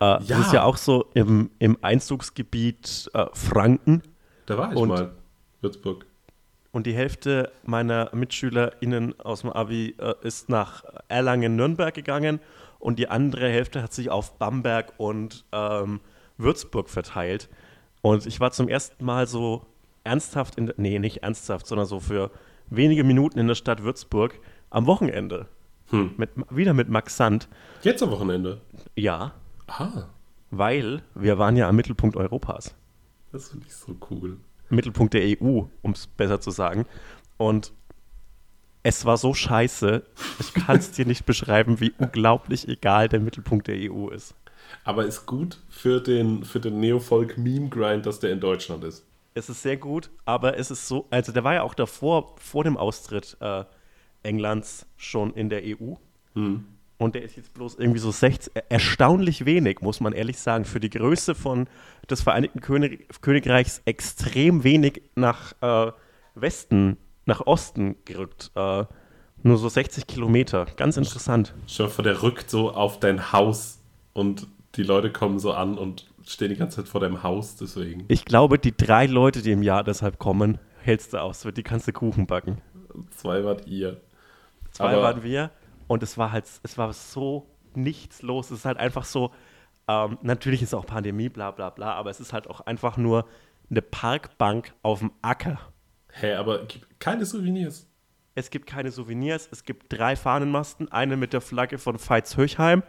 äh, das Ja. ist ja auch so im, im Einzugsgebiet äh, Franken. Da war ich Und- mal. Würzburg. Und die Hälfte meiner MitschülerInnen aus dem Abi äh, ist nach Erlangen-Nürnberg gegangen und die andere Hälfte hat sich auf Bamberg und ähm, Würzburg verteilt. Und ich war zum ersten Mal so ernsthaft in nee, nicht ernsthaft, sondern so für wenige Minuten in der Stadt Würzburg am Wochenende. Hm. Mit, wieder mit Max Sand. Jetzt am Wochenende. Ja, Ah, weil wir waren ja am Mittelpunkt Europas. das finde ich so cool. Mittelpunkt der EU, um es besser zu sagen. Und es war so scheiße, ich kann es dir nicht beschreiben, wie unglaublich egal der Mittelpunkt der EU ist. Aber ist gut für den, für den Neofolk-Meme-Grind, dass der in Deutschland ist. Es ist sehr gut, aber es ist so, also der war ja auch davor, vor dem Austritt äh, Englands schon in der EU. Hm. Und der ist jetzt bloß irgendwie so 60, erstaunlich wenig, muss man ehrlich sagen, für die Größe von des Vereinigten König, Königreichs extrem wenig nach äh, Westen, nach Osten gerückt. Äh, nur so 60 Kilometer. Ganz interessant. Dir vor, der rückt so auf dein Haus und die Leute kommen so an und stehen die ganze Zeit vor deinem Haus, deswegen. Ich glaube, die drei Leute, die im Jahr deshalb kommen, hältst du aus. Die kannst du Kuchen backen. Zwei wart ihr. Zwei Aber- waren wir und es war halt, es war so nichts los. Es ist halt einfach so, ähm, natürlich ist auch Pandemie, bla bla bla, aber es ist halt auch einfach nur eine Parkbank auf dem Acker. Hä, aber gibt keine Souvenirs. Es gibt keine Souvenirs, es gibt drei Fahnenmasten, eine mit der Flagge von Veitshöchheim,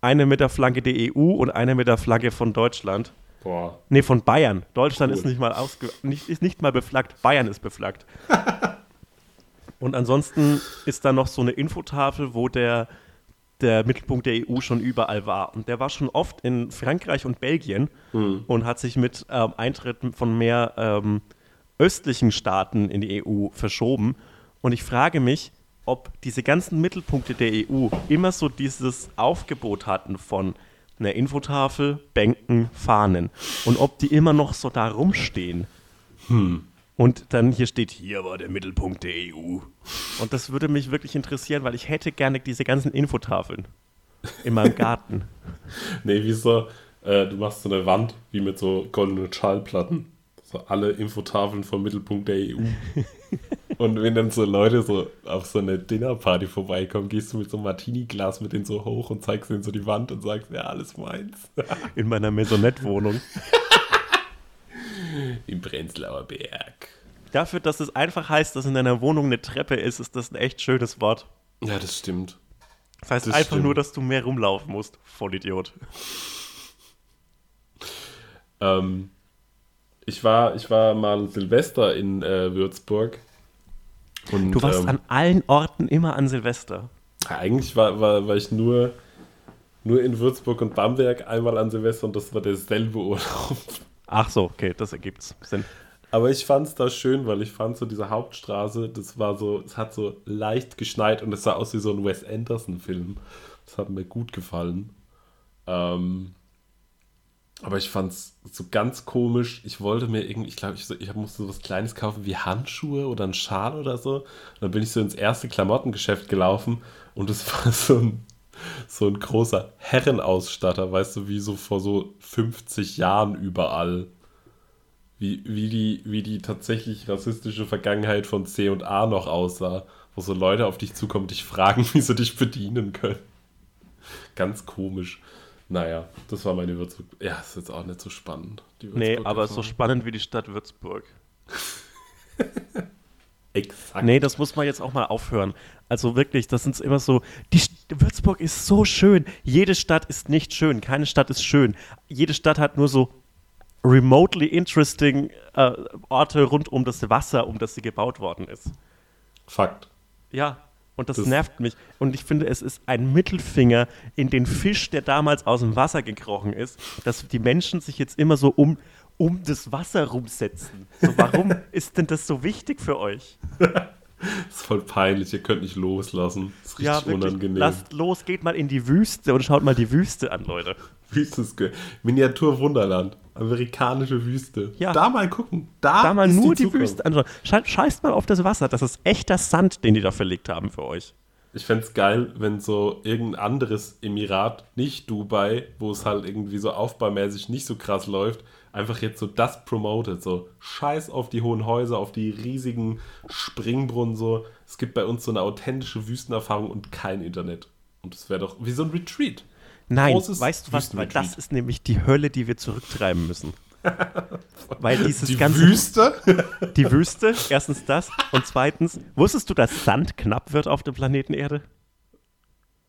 eine mit der Flagge der EU und eine mit der Flagge von Deutschland. Boah. Nee, von Bayern. Deutschland Cool. ist nicht mal ausge nicht, ist nicht mal beflaggt, Bayern ist beflaggt. Und ansonsten ist da noch so eine Infotafel, wo der, der Mittelpunkt der EU schon überall war. Und der war schon oft in Frankreich und Belgien und hat sich mit ähm, Eintritt von mehr ähm, östlichen Staaten in die EU verschoben. Und ich frage mich, ob diese ganzen Mittelpunkte der EU immer so dieses Aufgebot hatten von einer Infotafel, Bänken, Fahnen. Und ob die immer noch so da rumstehen. Und dann hier steht, hier war der Mittelpunkt der EU. Und das würde mich wirklich interessieren, weil ich hätte gerne diese ganzen Infotafeln in meinem Garten. Nee, wie so, äh, du machst so eine Wand wie mit so goldenen Schallplatten. So alle Infotafeln vom Mittelpunkt der EU. Und wenn dann so Leute so auf so eine Dinnerparty vorbeikommen, gehst du mit so einem Martini-Glas mit denen so hoch und zeigst ihnen so die Wand und sagst, ja, alles meins. In meiner Maisonette-Wohnung. Im Prenzlauer Berg. Dafür, dass es einfach heißt, dass in deiner Wohnung eine Treppe ist, ist das ein echt schönes Wort. Ja, das stimmt. Das heißt Das einfach stimmt. nur, dass du mehr rumlaufen musst. Vollidiot. Ähm, ich, war, ich war mal Silvester in äh, Würzburg. Und, Du warst ähm, an allen Orten immer an Silvester. Eigentlich war, war, war ich nur, nur in Würzburg und Bamberg einmal an Silvester und das war derselbe Urlaub. Ach so, okay, das ergibt's Sinn. Aber ich fand es da schön, weil ich fand so diese Hauptstraße, das war so, es hat so leicht geschneit und es sah aus wie so ein Wes Anderson-Film. Das hat mir gut gefallen. Ähm, aber ich fand es so ganz komisch. Ich wollte mir irgendwie, ich glaube, ich, ich musste so was Kleines kaufen wie Handschuhe oder einen Schal oder so. Und dann bin ich so ins erste Klamottengeschäft gelaufen und es war so ein, so ein großer Herrenausstatter, weißt du, wie so vor so 50 Jahren überall wie, wie, die, wie die tatsächlich rassistische Vergangenheit von C und A noch aussah, wo so Leute auf dich zukommen, dich fragen, wie sie dich bedienen können. Ganz komisch. Naja, das war meine Würzburg. Ja, ist jetzt auch nicht so spannend. die Nee, aber so spannend wie die Stadt Würzburg. Exakt. Nee, das muss man jetzt auch mal aufhören. Also wirklich, das sind immer so, die St Würzburg ist so schön. Jede Stadt ist nicht schön. Keine Stadt ist schön. Jede Stadt hat nur so remotely interesting äh, Orte rund um das Wasser, um das sie gebaut worden ist. Fakt. Ja, und das, Das- nervt mich. Und ich finde, es ist ein Mittelfinger in den Fisch, der damals aus dem Wasser gekrochen ist, dass die Menschen sich jetzt immer so um, um das Wasser rumsetzen. So, warum ist denn das so wichtig für euch? Das ist voll peinlich, ihr könnt nicht loslassen. Das ist richtig Ja, unangenehm. Lasst los, geht mal in die Wüste und schaut mal die Wüste an, Leute. Wüstensge Miniatur Wunderland. Amerikanische Wüste. Ja. Da mal gucken. Da, Da mal nur die, Zukunft. Wüste anschauen. Sche scheißt mal auf das Wasser. Das ist echter Sand, den die da verlegt haben für euch. Ich fände es geil, wenn so irgendein anderes Emirat, nicht Dubai, wo es halt irgendwie so aufbaumäßig nicht so krass läuft, einfach jetzt so das promotet. So scheiß auf die hohen Häuser, auf die riesigen Springbrunnen. So. Es gibt bei uns so eine authentische Wüstenerfahrung und kein Internet. Und das wäre doch wie so ein Retreat. Nein, Großes weißt du was? Weil das ist nämlich die Hölle, die wir zurücktreiben müssen. Weil dieses Die ganze Wüste? Die Wüste, erstens das. Und zweitens, wusstest du, dass Sand knapp wird auf dem Planeten Erde?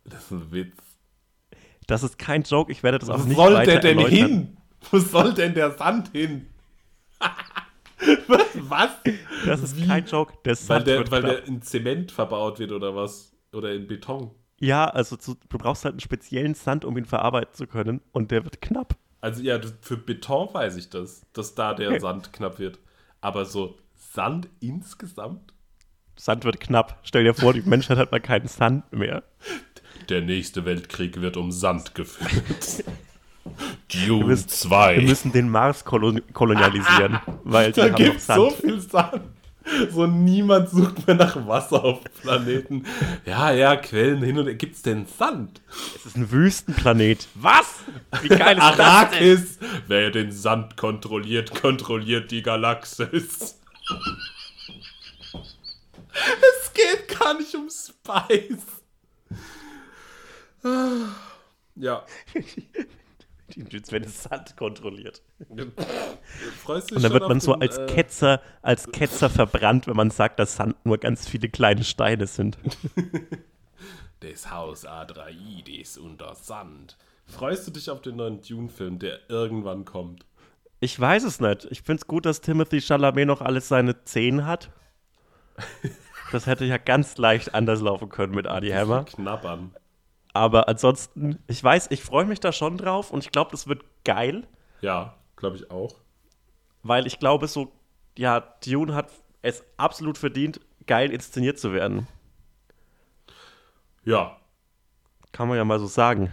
Das ist ein Witz. Das ist kein Joke, ich werde das auch Wo nicht soll weiter der denn erläutern. hin? Wo soll denn der Sand hin? was? Das ist kein Joke, der Weil, Sand der, wird weil knapp. der in Zement verbaut wird oder was? Oder in Beton. Ja, also zu, du brauchst halt einen speziellen Sand, um ihn verarbeiten zu können. Und der wird knapp. Also ja, für Beton weiß ich das, dass da der Okay. Sand knapp wird. Aber so Sand insgesamt? Sand wird knapp. Stell dir vor, die Menschheit hat mal keinen Sand mehr. Der nächste Weltkrieg wird um Sand geführt. Dune müssen- 2. Wir müssen den Mars kolon kolonialisieren, weil da gibt so viel Sand. So niemand sucht mehr nach Wasser auf dem Planeten. Ja, ja, Quellen hin und her. Gibt's denn Sand? Es ist ein Wüstenplanet. Was? Wie geil ist das denn? Arrakis! Wer den Sand kontrolliert, kontrolliert die Galaxis. es geht gar nicht um Spice. Ah, Ja. Wird das Sand kontrolliert. Freust Und dann wird man so den, als äh, Ketzer, als Ketzer verbrannt, wenn man sagt, dass Sand nur ganz viele kleine Steine sind. Das Haus Adraidis unter Sand. Freust du dich auf den neuen Dune-Film, der irgendwann kommt? Ich weiß es nicht. Ich finde es gut, dass Timothy Chalamet noch alles seine Zehen hat. Das hätte ja ganz leicht anders laufen können mit Adi Hammer. Knabbern. Aber ansonsten, ich weiß, ich freue mich da schon drauf und ich glaube, das wird geil, Ja, glaube ich auch. weil ich glaube, so, ja, Dune hat es absolut verdient, geil inszeniert zu werden. Ja, Kann man ja mal so sagen.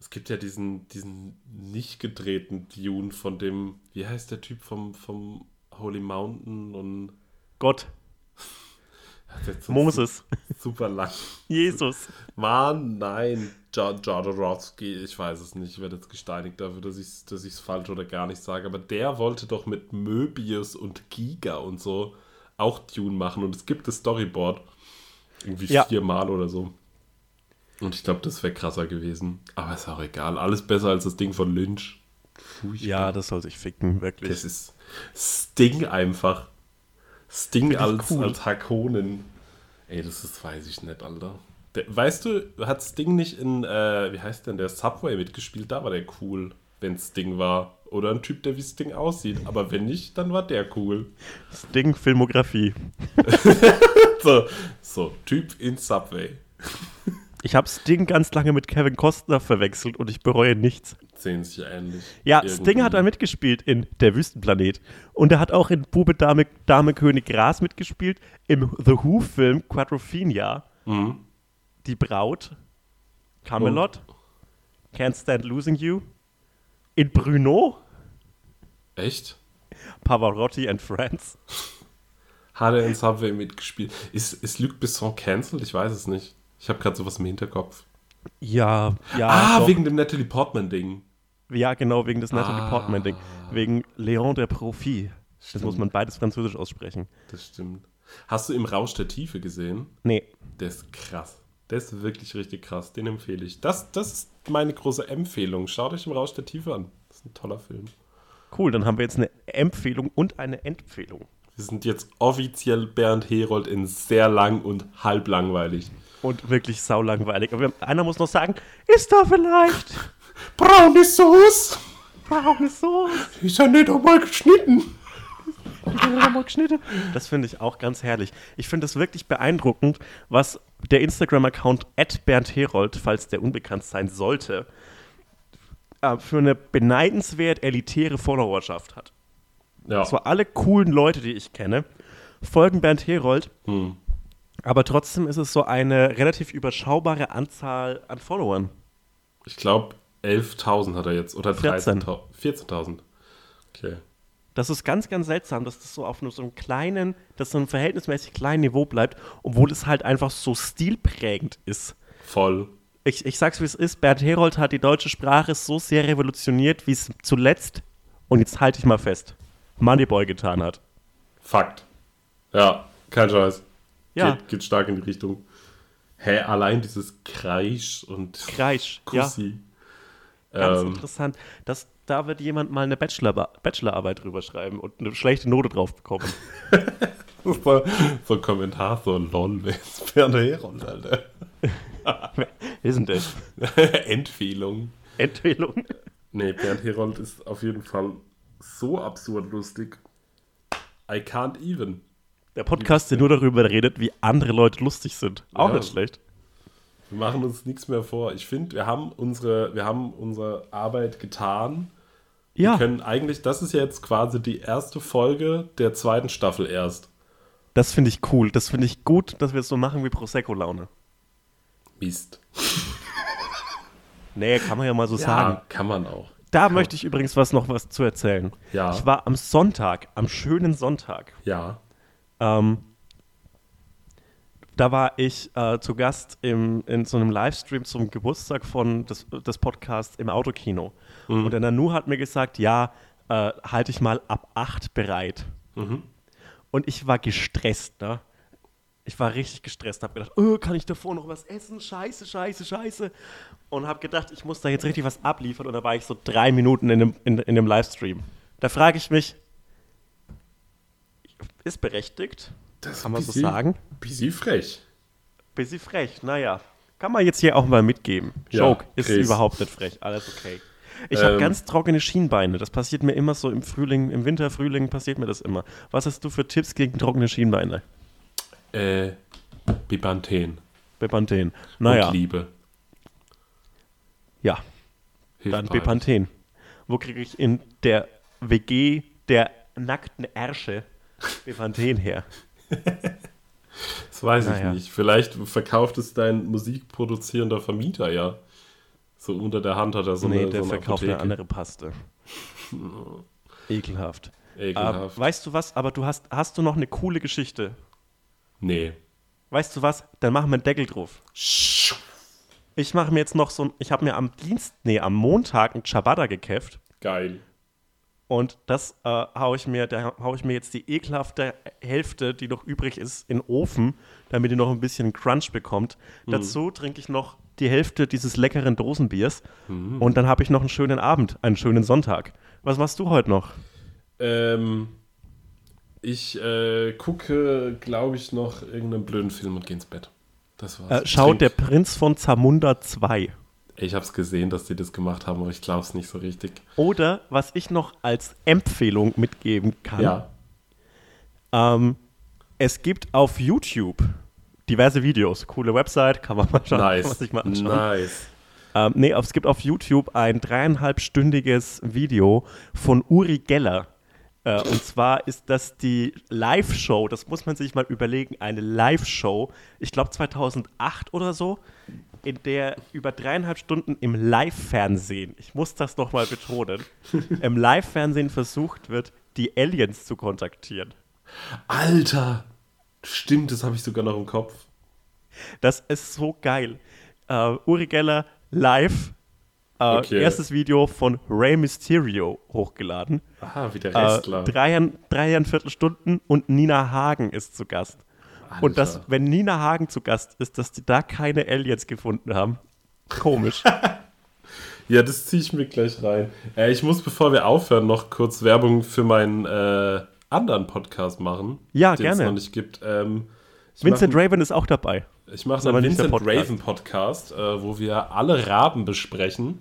Es gibt ja diesen, diesen nicht gedrehten Dune von dem, wie heißt der Typ vom, vom Holy Mountain und Gott, Moses, Super lang. Jesus. Mann, nein, Jo- Jodorowsky, ich weiß es nicht, ich werde jetzt gesteinigt dafür, dass ich es dass ich's falsch oder gar nicht sage, aber der wollte doch mit Möbius und Giga und so auch Dune machen und es gibt das Storyboard. Irgendwie Ja. viermal oder so. Und ich glaube, das wäre krasser gewesen. Aber ist auch egal. Alles besser als das Ding von Lynch. Furchtbar. Ja, das soll sich ficken, wirklich. Das ist Sting einfach. Sting als, cool. als Harkonnen. Ey, das ist, weiß ich nicht, Alter. Der, weißt du, hat Sting nicht in, äh, wie heißt denn der, Subway mitgespielt? Da war der cool, wenn Sting war. Oder ein Typ, der wie Sting aussieht. Aber wenn nicht, dann war der cool. Sting Filmografie. So, so Typ in Subway. Ich habe Sting ganz lange mit Kevin Costner verwechselt und ich bereue nichts. Sehen sich ähnlich. Ja, Irgendwie. Sting hat da mitgespielt in Der Wüstenplanet. Und er hat auch in Bube, Dame, Dame, König, Gras mitgespielt. Im The Who-Film Quadrophenia. Mhm. Die Braut. Camelot. Can't Stand Losing You. In Bruno. Echt? Pavarotti and Friends. Hat er in Subway mitgespielt? Ist, ist Luc Besson cancelled? Ich weiß es nicht. Ich habe gerade sowas im Hinterkopf. Ja, ja. ah, doch. wegen dem Natalie Portman-Ding. Ja, genau, wegen des Natalie Ah. Portman-Ding. Wegen Léon der Profit. Das Stimmt. muss man beides französisch aussprechen. Das stimmt. Hast du im Rausch der Tiefe gesehen? Nee. Der ist krass. Der ist wirklich richtig krass. Den empfehle ich. Das, das ist meine große Empfehlung. Schaut euch im Rausch der Tiefe an. Das ist ein toller Film. Cool, dann haben wir jetzt eine Empfehlung und eine Empfehlung. Wir sind jetzt offiziell Bernd Herold in sehr lang und halb langweilig. Und wirklich saulangweilig. Aber einer muss noch sagen, ist da vielleicht Braune Sauce! braune Soße? Ist ja nicht einmal geschnitten. geschnitten. Das finde ich auch ganz herrlich. Ich finde es wirklich beeindruckend, was der Instagram-Account Bernd Herold, falls der unbekannt sein sollte, äh, für eine beneidenswert elitäre Followerschaft hat. Ja. Zwar alle coolen Leute, die ich kenne, folgen Bernd Herold, Hm. aber trotzdem ist es so eine relativ überschaubare Anzahl an Followern. Ich glaube, 11.000 hat er jetzt. Oder 14. 13.000. 14.000. Okay. Das ist ganz, ganz seltsam, dass das so auf so einem kleinen, dass so einem verhältnismäßig kleinen Niveau bleibt, obwohl es halt einfach so stilprägend ist. Voll. Ich, ich sag's wie es ist, Bernd Herold hat die deutsche Sprache so sehr revolutioniert, wie es zuletzt, und jetzt halte ich mal fest, Moneyboy getan hat. Fakt. Ja, kein Scheiß. Ja. Geht, geht stark in die Richtung. Hä, allein dieses Kreisch und Kreisch, ja, Kussi. ganz Ähm, interessant. Das, da wird jemand mal eine Bachelor, Bachelorarbeit drüber schreiben und eine schlechte Note drauf bekommen. so, ein Kommentar, so lol, wer ist Bernd Herold, Alter? Wer ist denn das? Empfehlung. Empfehlung. Nee, Bernd Herold ist auf jeden Fall so absurd lustig. I can't even. Der Podcast, der nur darüber redet, wie andere Leute lustig sind. Auch Ja. nicht schlecht. Wir machen uns nichts mehr vor. Ich finde, wir haben unsere, wir haben unsere Arbeit getan. Wir Ja, können eigentlich, das ist jetzt quasi die erste Folge der zweiten Staffel erst. das finde ich cool. Das finde ich gut, dass wir es so machen wie Prosecco-Laune. Mist. Nee, kann man ja mal so sagen. kann man auch. Da möchte ich übrigens was noch was zu erzählen. Ja. Ich war am Sonntag, am schönen Sonntag, Ja. ähm, da war ich äh, zu Gast im, in so einem Livestream zum Geburtstag von des, des Podcasts im Autokino. Und der Nanu hat mir gesagt, ja, äh, halte ich mal ab 8 bereit. Und ich war gestresst, ne? Ich war richtig gestresst, habe gedacht, oh, kann ich davor noch was essen? Scheiße, scheiße, scheiße. Und habe gedacht, ich muss da jetzt richtig was abliefern. Und da war ich so drei Minuten in dem, in, in dem Livestream. Da frage ich mich, ist berechtigt? Das Kann man so bisschen- sagen? Bisschen frech. Bisschen frech, naja. Kann man jetzt hier auch mal mitgeben. Ja, Joke, ist Chris. überhaupt nicht frech, alles okay. Ich habe Ähm. ganz trockene Schienbeine. Das passiert mir immer so im Frühling, im Winter, Frühling passiert mir das immer. Was hast du für Tipps gegen trockene Schienbeine? Äh, Bipanthen. Bepanthen. Naja, Und Liebe. ja, Hilft dann. Bepanthen. Wo kriege ich in der WG der nackten Ärsche Bepanthen her? Das weiß Naja. ich nicht. Vielleicht verkauft es dein musikproduzierender Vermieter ja. So unter der Hand hat er so nee, eine, der so eine verkauft eine Apotheke. andere Paste. Ekelhaft. Ekelhaft. Äh, weißt du was, aber du hast, hast du noch eine coole Geschichte? Nee. Weißt du was? Dann machen wir einen Deckel drauf. Ich mache mir jetzt noch so ein, ich habe mir am Dienst, nee, am Montag ein Ciabatta gekäfft. Geil. Und das äh, haue ich mir, da haue ich mir jetzt die ekelhafte Hälfte, die noch übrig ist, in den Ofen, damit die noch ein bisschen Crunch bekommt. Mhm. Dazu trinke ich noch die Hälfte dieses leckeren Dosenbiers. Mhm. Und dann habe ich noch einen schönen Abend, einen schönen Sonntag. Was machst du heute noch? Ähm, ich äh, gucke, glaube ich, noch irgendeinen blöden Film und gehe ins Bett. Das war's. Äh, schau Trink- der Prinz von Zamunda 2. Ich habe es gesehen, dass die das gemacht haben, aber ich glaube es nicht so richtig. Oder was ich noch als Empfehlung mitgeben kann. Ja. Ähm, es gibt auf YouTube diverse Videos. Coole Website, kann man mal schauen. Nice. sich mal anschauen. Nice. Ähm, nee, es gibt auf YouTube ein dreieinhalbstündiges Video von Uri Geller. Äh, und zwar ist das die Live-Show, das muss man sich mal überlegen, eine Live-Show, ich glaube 2008 oder so, in der über dreieinhalb Stunden im Live-Fernsehen, ich muss das nochmal betonen, im Live-Fernsehen versucht wird, die Aliens zu kontaktieren. Alter! Stimmt, das habe ich sogar noch im Kopf. Das ist so geil. Äh, Uri Geller live. Äh, Okay. Erstes Video von Rey Mysterio hochgeladen. Aha, wie der Äh, Restler. dreiern, dreieinviertel Stunden und Nina Hagen ist zu Gast. Und das, Alter. wenn Nina Hagen zu Gast ist, dass die da keine Aliens gefunden haben. Komisch. Ja, das ziehe ich mir gleich rein. Äh, ich muss, bevor wir aufhören, noch kurz Werbung für meinen äh, anderen Podcast machen. Ja, den es gerne. noch nicht gibt. Ähm, Vincent Raven ist auch dabei. Ich mache einen Vincent Podcast. Raven Podcast, äh, wo wir alle Raben besprechen.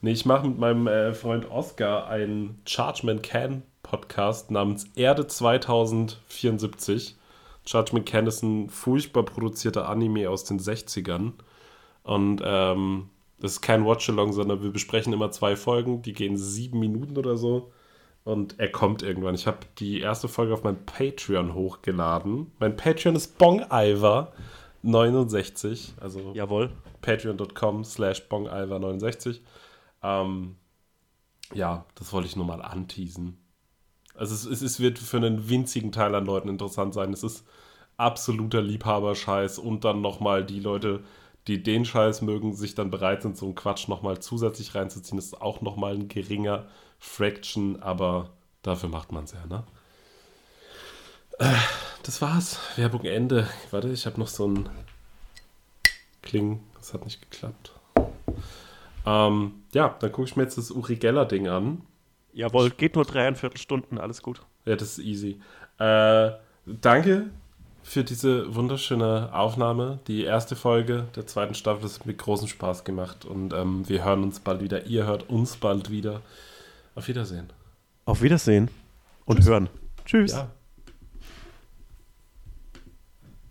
Nee, ich mache mit meinem äh, Freund Oscar einen Chargeman Can Podcast namens Erde 2074. Chargeman Can ist ein furchtbar produzierter Anime aus den 60ern. Und ähm, das ist kein Watch-Along, sondern wir besprechen immer zwei Folgen, die gehen sieben Minuten oder so. Und er kommt irgendwann. Ich habe die erste Folge auf mein Patreon hochgeladen. Mein Patreon ist bongiver69, also Jawohl. patreon.com slash bongiver69. Ähm, ja, das wollte ich nur mal anteasen. Also es, es, es wird für einen winzigen Teil an Leuten interessant sein. Es ist absoluter Liebhaberscheiß und dann nochmal die Leute, die den Scheiß mögen, sich dann bereit sind, so einen Quatsch nochmal zusätzlich reinzuziehen. Das ist auch nochmal ein geringer Fraction, aber dafür macht man es ja, ne? Das war's. Werbung Ende. Warte, ich habe noch so ein Kling. Das hat nicht geklappt. Ähm, ja, dann gucke ich mir jetzt das Uri Geller-Ding an. Jawohl, geht nur dreieinviertel Stunden, alles gut. Ja, das ist easy. Äh, danke für diese wunderschöne Aufnahme. Die erste Folge der zweiten Staffel ist mit großem Spaß gemacht und ähm, wir hören uns bald wieder. Ihr hört uns bald wieder. Auf Wiedersehen. Auf Wiedersehen und hören. Tschüss. Ja.